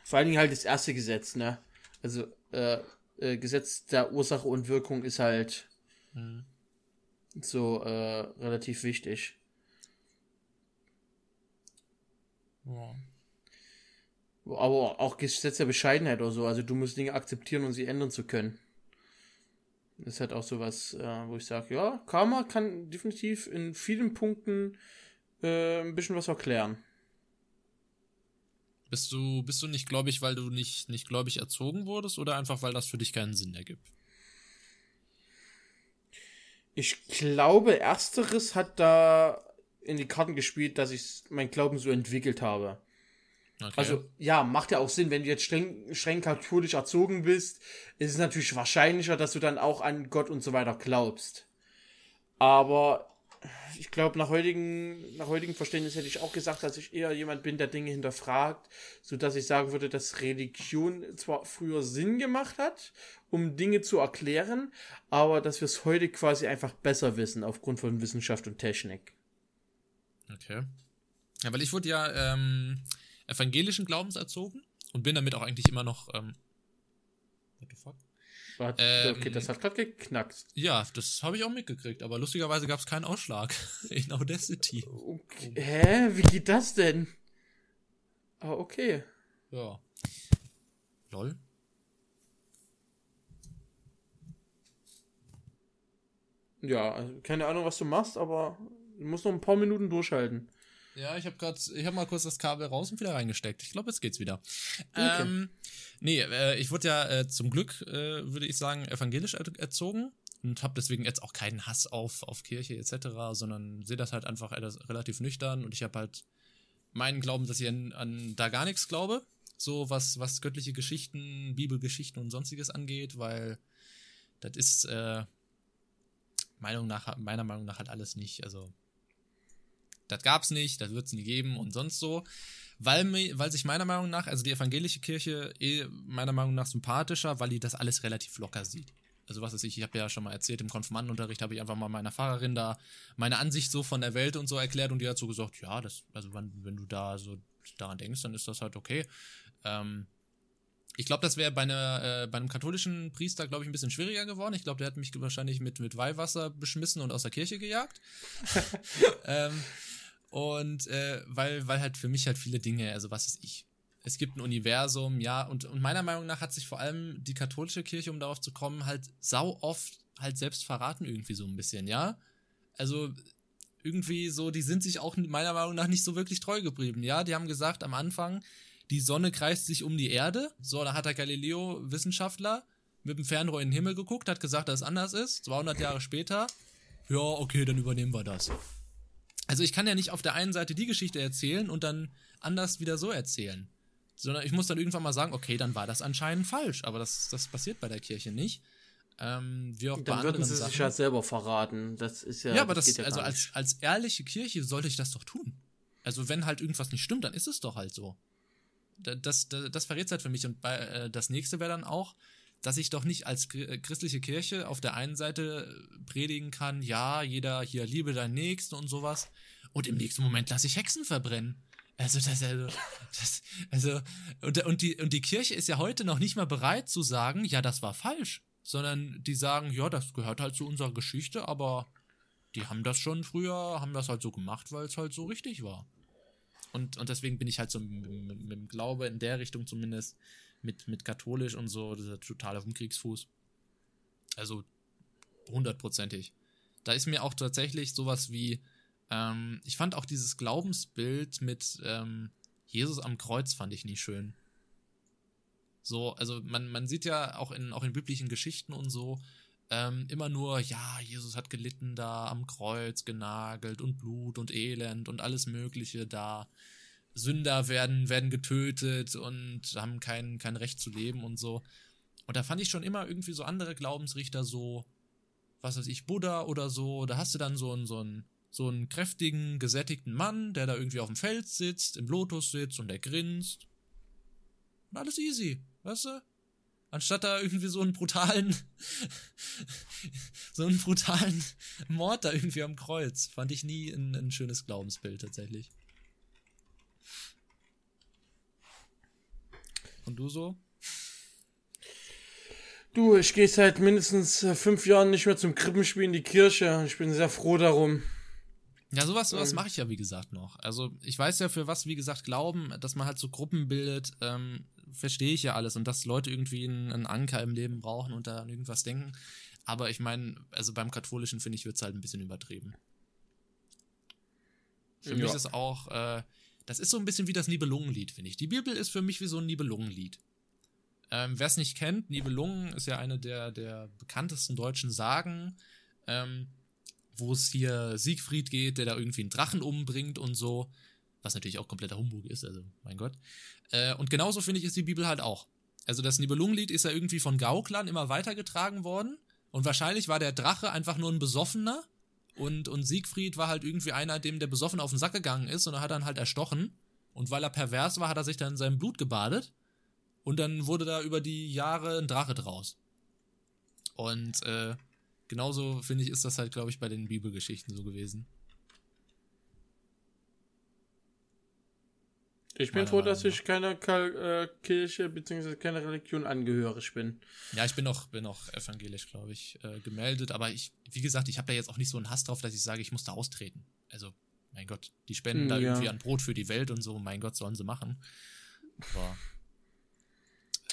Vor allen Dingen halt das erste Gesetz, ne? Also, äh, äh, Gesetz der Ursache und Wirkung ist halt Hm. so äh, relativ wichtig. Ja. Aber auch Gesetz der Bescheidenheit oder so. Also du musst Dinge akzeptieren und sie ändern zu können. Das ist halt auch sowas, äh, wo ich sage, ja, Karma kann definitiv in vielen Punkten äh, ein bisschen was erklären. Bist du, bist du nicht gläubig, weil du nicht, nicht gläubig erzogen wurdest oder einfach, weil das für dich keinen Sinn ergibt? Ich glaube, ersteres hat da in die Karten gespielt, dass ich mein Glauben so entwickelt habe. Okay. Also, ja, macht ja auch Sinn, wenn du jetzt streng, streng katholisch erzogen bist, ist es natürlich wahrscheinlicher, dass du dann auch an Gott und so weiter glaubst. Aber ich glaube, nach heutigen, nach heutigem Verständnis hätte ich auch gesagt, dass ich eher jemand bin, der Dinge hinterfragt, so dass ich sagen würde, dass Religion zwar früher Sinn gemacht hat, um Dinge zu erklären, aber dass wir es heute quasi einfach besser wissen aufgrund von Wissenschaft und Technik. Okay. Ja, weil ich wurde ja ähm, evangelischen Glaubens erzogen und bin damit auch eigentlich immer noch. Ähm, what the fuck? Hat- Ähm, okay, das hat gerade geknackt. Ja, das habe ich auch mitgekriegt, aber lustigerweise gab es keinen Ausschlag in Audacity. Okay. Hä? Wie geht das denn? Ah, okay. Ja. Lol. Ja, also keine Ahnung, was du machst, aber du musst noch ein paar Minuten durchhalten. Ja, ich habe gerade, ich habe mal kurz das Kabel raus und wieder reingesteckt. Ich glaube, jetzt geht's wieder. Okay. Ähm, nee, äh, ich wurde ja äh, zum Glück, äh, würde ich sagen, evangelisch er erzogen und habe deswegen jetzt auch keinen Hass auf, auf Kirche etc., sondern sehe das halt einfach relativ nüchtern und ich habe halt meinen Glauben, dass ich an, an da gar nichts glaube, so was, was göttliche Geschichten, Bibelgeschichten und sonstiges angeht, weil das ist äh, Meinung nach, meiner Meinung nach halt alles nicht, also das gab's nicht, das wird's nie geben und sonst so. Weil, weil sich meiner Meinung nach, also die evangelische Kirche eh meiner Meinung nach sympathischer, weil die das alles relativ locker sieht. Also was weiß ich, ich habe ja schon mal erzählt, im Konfirmandenunterricht habe ich einfach mal meiner Pfarrerin da meine Ansicht so von der Welt und so erklärt und die hat so gesagt, ja, das, also wenn, wenn du da so daran denkst, dann ist das halt okay. Ähm, ich glaube, das wäre bei, äh, bei einem katholischen Priester, glaube ich, ein bisschen schwieriger geworden. Ich glaube, der hat mich wahrscheinlich mit, mit Weihwasser beschmissen und aus der Kirche gejagt. ähm, und äh, weil, weil halt für mich halt viele Dinge, also was ist ich? Es gibt ein Universum, ja, und, und meiner Meinung nach hat sich vor allem die katholische Kirche, um darauf zu kommen, halt sau oft halt selbst verraten, irgendwie so ein bisschen, ja. Also irgendwie so, die sind sich auch meiner Meinung nach nicht so wirklich treu geblieben, ja. Die haben gesagt am Anfang, die Sonne kreist sich um die Erde. So, da hat der Galileo, Wissenschaftler, mit dem Fernrohr in den Himmel geguckt, hat gesagt, dass es anders ist. 200 Jahre später, ja, okay, dann übernehmen wir das. Also ich kann ja nicht auf der einen Seite die Geschichte erzählen und dann anders wieder so erzählen. Sondern ich muss dann irgendwann mal sagen, okay, dann war das anscheinend falsch. Aber das, das passiert bei der Kirche nicht. Ähm, wie auch dann bei würden sie Sachen. sich ja selber verraten. Das ist ja. Ja, aber das, das ja also als, als ehrliche Kirche sollte ich das doch tun. Also wenn halt irgendwas nicht stimmt, dann ist es doch halt so das, das, das verrät es halt für mich. Und bei, äh, das nächste wäre dann auch, dass ich doch nicht als äh, christliche Kirche auf der einen Seite predigen kann, ja, jeder hier liebe deinen Nächsten und sowas. Und im nächsten Moment lasse ich Hexen verbrennen. Also, das, also, das, also, und, und, die, und die Kirche ist ja heute noch nicht mal bereit zu sagen, ja, das war falsch. Sondern die sagen, ja, das gehört halt zu unserer Geschichte, aber die haben das schon früher, haben das halt so gemacht, weil es halt so richtig war. Und, und deswegen bin ich halt so mit, mit, mit dem Glaube in der Richtung zumindest mit, mit katholisch und so, dieser totale Umkriegsfuß. Also hundertprozentig. Da ist mir auch tatsächlich sowas wie, ähm, ich fand auch dieses Glaubensbild mit ähm, Jesus am Kreuz fand ich nie schön. So, also man, man sieht ja auch in, auch in biblischen Geschichten und so, ähm, immer nur, ja, Jesus hat gelitten da am Kreuz, genagelt und Blut und Elend und alles Mögliche da. Sünder werden, werden getötet und haben kein, kein Recht zu leben und so. Und da fand ich schon immer irgendwie so andere Glaubensrichter so, was weiß ich, Buddha oder so. Da hast du dann so einen, so einen, so einen kräftigen, gesättigten Mann, der da irgendwie auf dem Feld sitzt, im Lotus sitzt und der grinst. Und alles easy, weißt du? Anstatt da irgendwie so einen brutalen, so einen brutalen Mord da irgendwie am Kreuz. Fand ich nie ein, ein schönes Glaubensbild tatsächlich. Und du so? Du, ich gehe seit mindestens äh, fünf Jahren nicht mehr zum Krippenspiel in die Kirche. Ich bin sehr froh darum. Ja, sowas, sowas ähm. mache ich ja, wie gesagt, noch. Also ich weiß ja, für was, wie gesagt, glauben, dass man halt so Gruppen bildet, ähm, verstehe ich ja alles und dass Leute irgendwie einen, Anker im Leben brauchen und da an irgendwas denken. Aber ich meine, also beim Katholischen finde ich, wird es halt ein bisschen übertrieben. Für ja. mich ist es auch, äh, das ist so ein bisschen wie das Nibelungenlied, finde ich. Die Bibel ist für mich wie so ein Nibelungenlied. Ähm, Wer es nicht kennt, Nibelungen ist ja eine der, der bekanntesten deutschen Sagen, ähm, wo es hier Siegfried geht, der da irgendwie einen Drachen umbringt und so was natürlich auch kompletter Humbug ist, also mein Gott. Äh, und genauso finde ich ist die Bibel halt auch. Also das Nibelungenlied ist ja irgendwie von Gauklern immer weitergetragen worden und wahrscheinlich war der Drache einfach nur ein Besoffener und, und Siegfried war halt irgendwie einer, dem der besoffen auf den Sack gegangen ist und er hat dann halt erstochen und weil er pervers war, hat er sich dann in seinem Blut gebadet und dann wurde da über die Jahre ein Drache draus. Und äh, genauso finde ich, ist das halt, glaube ich, bei den Bibelgeschichten so gewesen. Ich bin froh, dass ich keiner äh, Kirche bzw. keiner Religion angehörig bin. Ja, ich bin auch, bin auch evangelisch, glaube ich, äh, gemeldet. Aber ich, wie gesagt, ich habe da jetzt auch nicht so einen Hass drauf, dass ich sage, ich muss da austreten. Also, mein Gott, die spenden hm, da ja. irgendwie an Brot für die Welt und so. Mein Gott, sollen sie machen. Aber,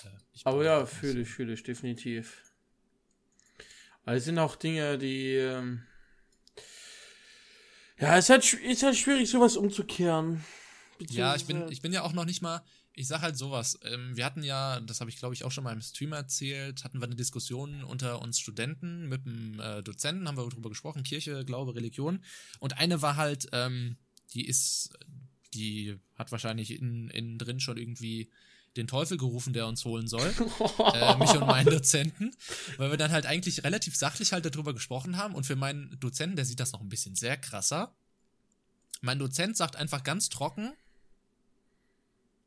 äh, Aber ja, fühle ich, fühle ich, definitiv. Aber es sind auch Dinge, die. Ähm ja, es ist halt, ist halt schwierig, sowas umzukehren. Ja, ich bin, ich bin ja auch noch nicht mal, ich sag halt sowas. Ähm, wir hatten ja, das habe ich glaube ich auch schon mal im Stream erzählt, hatten wir eine Diskussion unter uns Studenten mit einem äh, Dozenten, haben wir darüber gesprochen, Kirche, Glaube, Religion. Und eine war halt, ähm, die ist, die hat wahrscheinlich innen, innen drin schon irgendwie den Teufel gerufen, der uns holen soll. äh, mich und meinen Dozenten. Weil wir dann halt eigentlich relativ sachlich halt darüber gesprochen haben. Und für meinen Dozenten, der sieht das noch ein bisschen sehr krasser. Mein Dozent sagt einfach ganz trocken,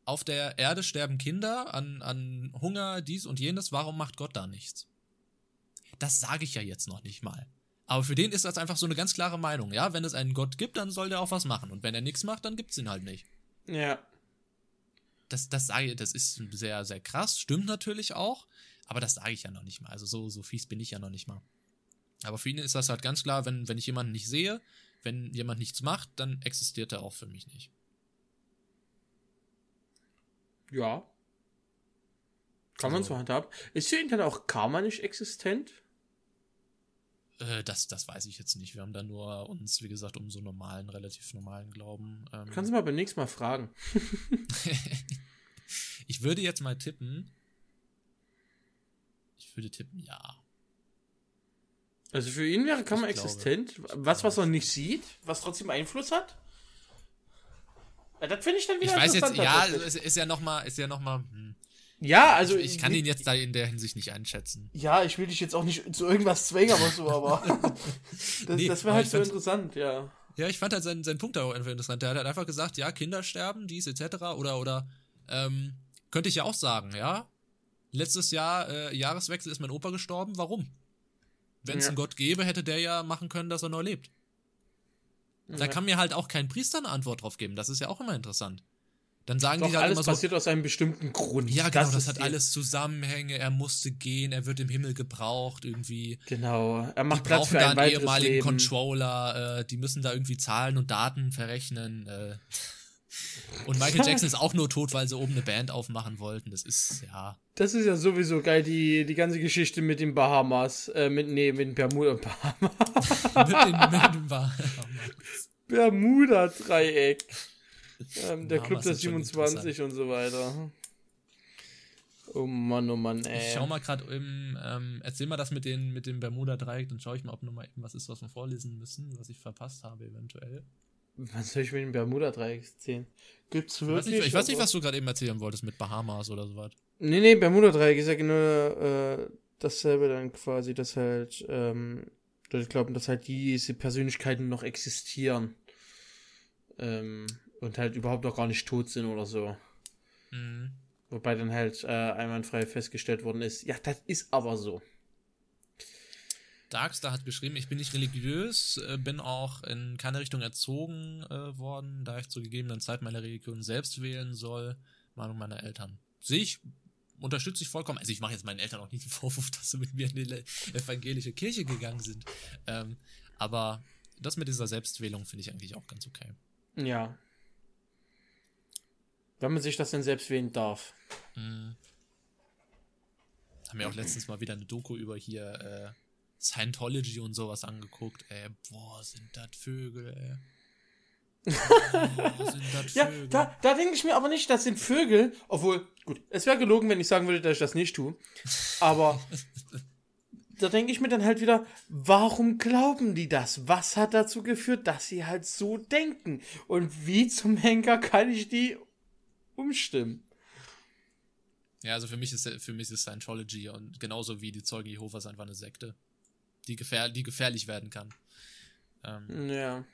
auf der Erde sterben Kinder an, an Hunger, dies und jenes, warum macht Gott da nichts? Das sage ich ja jetzt noch nicht mal. Aber für den ist das einfach so eine ganz klare Meinung, ja? Wenn es einen Gott gibt, dann soll der auch was machen. Und wenn er nichts macht, dann gibt es ihn halt nicht. Ja. Das, das sage ich, das ist sehr, sehr krass, stimmt natürlich auch, aber das sage ich ja noch nicht mal. Also so, so fies bin ich ja noch nicht mal. Aber für ihn ist das halt ganz klar, wenn, wenn ich jemanden nicht sehe, wenn jemand nichts macht, dann existiert er auch für mich nicht. Ja. Kann man so handhaben. Ist für ihn dann auch Karma nicht existent? Äh, das, das weiß ich jetzt nicht. Wir haben da nur uns, wie gesagt, um so normalen, relativ normalen Glauben. Ähm, Kannst du mal beim nächsten Mal fragen. ich würde jetzt mal tippen. Ich würde tippen, ja. Also für ihn wäre Karma existent. Was, was er nicht sieht, was trotzdem Einfluss hat? Ja, das finde ich dann wieder Ich weiß jetzt, ja, es ist ja nochmal, ist ja nochmal. Hm. Ja, also. Ich, ich kann ihn jetzt da in der Hinsicht nicht einschätzen. Ja, ich will dich jetzt auch nicht zu irgendwas zwängen, aber so, aber. das, nee, das wäre halt so fand, interessant, ja. Ja, ich fand halt seinen, seinen Punkt auch einfach interessant. Der hat halt einfach gesagt, ja, Kinder sterben, dies, etc. Oder, oder, ähm, könnte ich ja auch sagen, ja. Letztes Jahr, äh, Jahreswechsel ist mein Opa gestorben, warum? Wenn es ja. einen Gott gäbe, hätte der ja machen können, dass er neu lebt. Da kann mir halt auch kein Priester eine Antwort drauf geben. Das ist ja auch immer interessant. Dann sagen Doch, die halt alles immer so, passiert aus einem bestimmten Grund. Ja, genau, das, das hat alles Zusammenhänge. Er musste gehen, er wird im Himmel gebraucht irgendwie. Genau, er macht die Platz für einen da einen ehemaligen Leben. Controller. Äh, die müssen da irgendwie Zahlen und Daten verrechnen. Äh. Und Michael Jackson ist auch nur tot, weil sie oben eine Band aufmachen wollten. Das ist, ja. Das ist ja sowieso geil, die, die ganze Geschichte mit den Bahamas. Äh, mit, nee, mit den Bermuda. Bahamas. mit, den, mit den Bahamas. Bermuda-Dreieck. Ähm, der Club der 27 und so weiter. Oh Mann, oh Mann, ey. Ich schau mal gerade im, ähm, erzähl mal das mit, den, mit dem Bermuda-Dreieck, dann schaue ich mal, ob noch mal irgendwas ist, was wir vorlesen müssen, was ich verpasst habe, eventuell. Was soll ich mit dem Bermuda-Dreieck erzählen? Gibt's wirklich? Ich weiß nicht, ich weiß nicht was du gerade eben erzählen wolltest mit Bahamas oder sowas. Nee, nee, Bermuda-Dreieck ist ja genau äh, dasselbe dann quasi, dass halt, ähm, ich glaube, dass halt diese Persönlichkeiten noch existieren. Ähm, und halt überhaupt auch gar nicht tot sind oder so. Mhm. Wobei dann halt äh, einwandfrei festgestellt worden ist, ja, das ist aber so. Darkstar hat geschrieben, ich bin nicht religiös, äh, bin auch in keine Richtung erzogen äh, worden, da ich zur gegebenen Zeit meine Religion selbst wählen soll. Meinung meiner Eltern. Sehe ich, unterstütze ich vollkommen. Also ich mache jetzt meinen Eltern auch nicht einen Vorwurf, dass sie mit mir in die evangelische Kirche gegangen sind. Ähm, aber das mit dieser Selbstwählung finde ich eigentlich auch ganz okay. Ja. Wenn man sich das denn selbst wählen darf. Mhm. Haben wir auch letztens mal wieder eine Doku über hier äh, Scientology und sowas angeguckt. Ey, boah, sind das Vögel, ey. Boah, sind das ja, da, da denke ich mir aber nicht, das sind Vögel, obwohl, gut, es wäre gelogen, wenn ich sagen würde, dass ich das nicht tue. Aber da denke ich mir dann halt wieder, warum glauben die das? Was hat dazu geführt, dass sie halt so denken? Und wie zum Henker kann ich die umstimmen? Ja, also für mich ist für mich ist Scientology und genauso wie die Zeugen Jehovas einfach eine Sekte die, gefähr die gefährlich werden kann. Ähm, ja.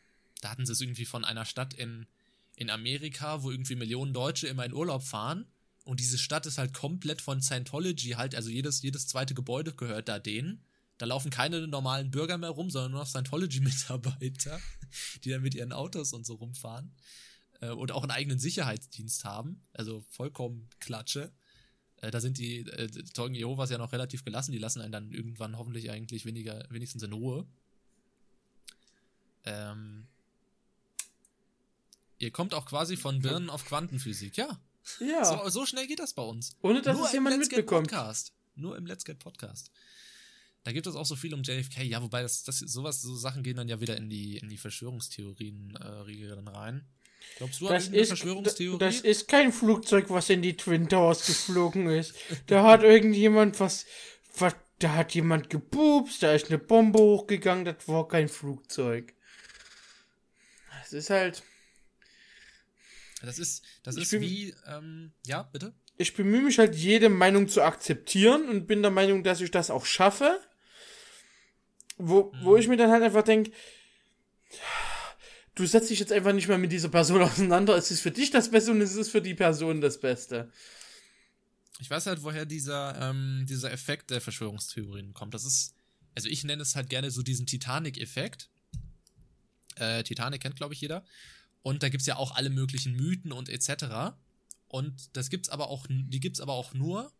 Da hatten sie es irgendwie von einer Stadt in, in Amerika, wo irgendwie Millionen Deutsche immer in Urlaub fahren. Und diese Stadt ist halt komplett von Scientology halt, also jedes, jedes zweite Gebäude gehört da denen. Da laufen keine normalen Bürger mehr rum, sondern nur noch Scientology-Mitarbeiter, die dann mit ihren Autos und so rumfahren. Äh, und auch einen eigenen Sicherheitsdienst haben. Also vollkommen Klatsche. Äh, da sind die äh, Zeugen Jehovas ja noch relativ gelassen. Die lassen einen dann irgendwann hoffentlich eigentlich weniger, wenigstens in Ruhe. Ähm, ihr kommt auch quasi von Birnen auf Quantenphysik, ja. Ja. So, so schnell geht das bei uns. Ohne dass Nur es jemand mitbekommt. Podcast. Nur im Let's Get Podcast. Da gibt es auch so viel um JFK, ja, wobei das, das sowas, so Sachen gehen dann ja wieder in die, in die Verschwörungstheorien-Riege äh, dann rein. Glaubst du das an ist, Verschwörungstheorie? Das ist kein Flugzeug, was in die Twin Towers geflogen ist. Da hat irgendjemand was, was, da hat jemand gebubst, da ist eine Bombe hochgegangen, das war kein Flugzeug. Das ist halt. Das ist, das ist bin, wie, ähm, ja, bitte? Ich bemühe mich halt, jede Meinung zu akzeptieren und bin der Meinung, dass ich das auch schaffe. Wo, hm. wo ich mir dann halt einfach denke, du setzt dich jetzt einfach nicht mehr mit dieser Person auseinander. Es ist für dich das Beste und es ist für die Person das Beste. Ich weiß halt, woher dieser, ähm, dieser Effekt der Verschwörungstheorien kommt. Das ist, also ich nenne es halt gerne so diesen Titanic-Effekt. Äh, Titanic kennt, glaube ich, jeder. Und da gibt es ja auch alle möglichen Mythen und etc. Und das gibt's aber auch, die gibt es aber auch nur,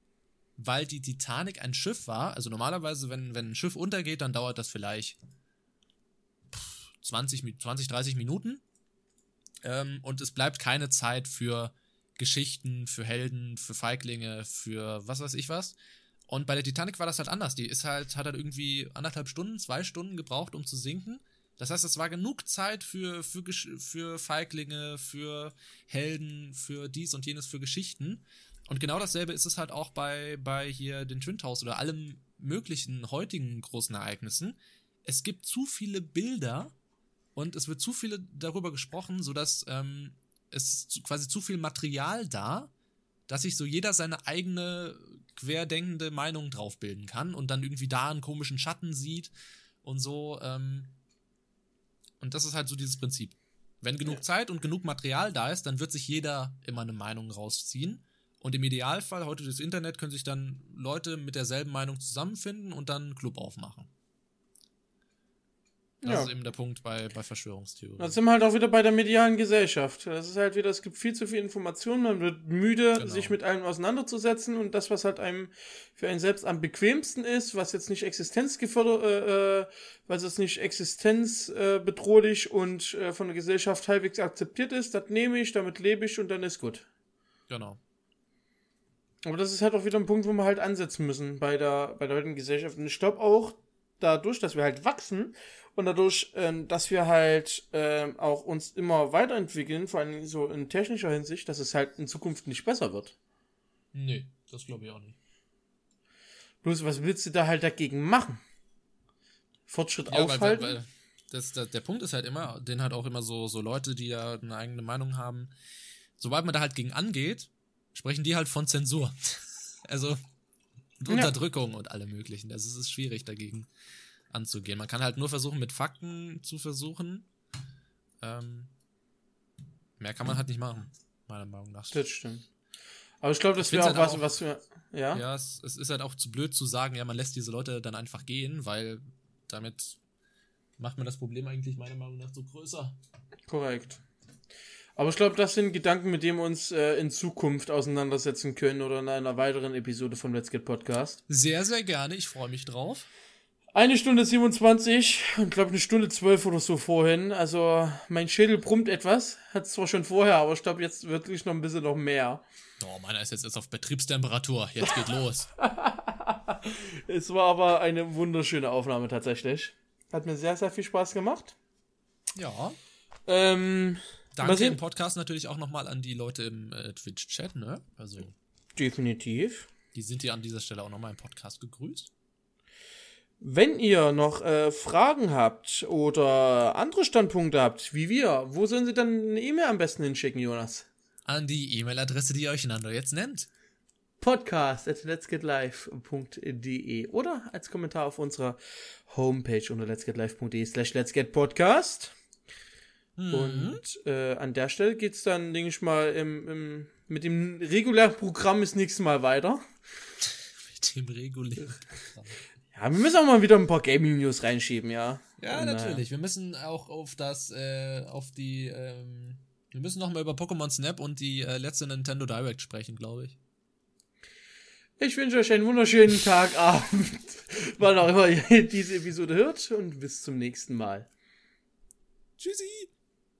weil die Titanic ein Schiff war. Also normalerweise, wenn, wenn ein Schiff untergeht, dann dauert das vielleicht 20, 20 30 Minuten. Ähm, und es bleibt keine Zeit für Geschichten, für Helden, für Feiglinge, für was weiß ich was. Und bei der Titanic war das halt anders. Die ist halt, hat halt irgendwie anderthalb Stunden, zwei Stunden gebraucht, um zu sinken. Das heißt, es war genug Zeit für, für, für Feiglinge, für Helden, für dies und jenes, für Geschichten. Und genau dasselbe ist es halt auch bei, bei hier den Twin Towers oder allem möglichen heutigen großen Ereignissen. Es gibt zu viele Bilder und es wird zu viel darüber gesprochen, sodass ähm, es quasi zu viel Material da, dass sich so jeder seine eigene querdenkende Meinung drauf bilden kann und dann irgendwie da einen komischen Schatten sieht und so. Ähm, und das ist halt so dieses Prinzip. Wenn genug. Zeit und genug Material da ist, dann wird sich jeder immer eine Meinung rausziehen. Und im Idealfall, heute das Internet, können sich dann Leute mit derselben Meinung zusammenfinden und dann einen Club aufmachen. Das ja. ist eben der Punkt bei, bei Verschwörungstheorien. Da sind wir halt auch wieder bei der medialen Gesellschaft. Das ist halt wieder, es gibt viel zu viel Informationen, man wird müde, genau. sich mit allem auseinanderzusetzen und das, was halt einem für einen selbst am bequemsten ist, was jetzt nicht existenzgefördert, äh, äh, was jetzt nicht existenzbedrohlich äh, und äh, von der Gesellschaft halbwegs akzeptiert ist, das nehme ich, damit lebe ich und dann ist gut. Genau. Aber das ist halt auch wieder ein Punkt, wo wir halt ansetzen müssen bei der, bei der heutigen Gesellschaft. Und ich glaube auch, dadurch, dass wir halt wachsen und dadurch, ähm, dass wir halt ähm, auch uns immer weiterentwickeln, vor allem so in technischer Hinsicht, dass es halt in Zukunft nicht besser wird. Nee, das glaube ich auch nicht. Bloß, was willst du da halt dagegen machen? Fortschritt ja, aufhalten? Weil, weil das, das, der Punkt ist halt immer, den halt auch immer so, so Leute, die ja eine eigene Meinung haben, sobald man da halt gegen angeht, sprechen die halt von Zensur. also Unterdrückung ja. und alle möglichen. Also es ist schwierig dagegen anzugehen. Man kann halt nur versuchen, mit Fakten zu versuchen. Ähm, mehr kann man halt nicht machen, meiner Meinung nach. Das stimmt. Aber ich glaube, das wäre auch halt was, auch, was wir. Ja, ja es, es, ist halt auch zu blöd zu sagen, ja, man lässt diese Leute dann einfach gehen, weil damit macht man das Problem eigentlich meiner Meinung nach so größer. Korrekt. Aber ich glaube, das sind Gedanken, mit denen wir uns äh, in Zukunft auseinandersetzen können oder in einer weiteren Episode vom Let's Get Podcast. Sehr, sehr gerne. Ich freue mich drauf. Eine Stunde 27 und glaube eine Stunde 12 oder so vorhin. Also mein Schädel brummt etwas. Hat es zwar schon vorher, aber ich glaube jetzt wirklich noch ein bisschen noch mehr. Oh, meiner ist jetzt erst auf Betriebstemperatur. Jetzt geht los. es war aber eine wunderschöne Aufnahme tatsächlich. Hat mir sehr, sehr viel Spaß gemacht. Ja. Ähm, Danke im Podcast natürlich auch nochmal an die Leute im äh, Twitch-Chat, ne? Also. Definitiv. Die sind ja an dieser Stelle auch nochmal im Podcast gegrüßt. Wenn ihr noch äh, Fragen habt oder andere Standpunkte habt, wie wir, wo sollen Sie dann eine E-Mail am besten hinschicken, Jonas? An die E-Mail-Adresse, die ihr euch einander jetzt nennt. Podcast at letsgetlive.de oder als Kommentar auf unserer Homepage unter letsgetlive.de slash letsgetpodcast. Mhm. Und äh, an der Stelle geht's dann, denke ich mal, im, im, mit dem regulären Programm ist nächstes Mal weiter. mit dem regulären Programm. Ja, wir müssen auch mal wieder ein paar Gaming-News reinschieben, ja. Ja, Und, natürlich. Äh, wir müssen auch auf das, äh, auf die, ähm, wir müssen noch mal über Pokémon Snap und die äh, letzte Nintendo Direct sprechen, glaube ich. Ich wünsche euch einen wunderschönen Tag, Abend, wann auch immer ihr diese Episode hört und bis zum nächsten Mal. Tschüssi!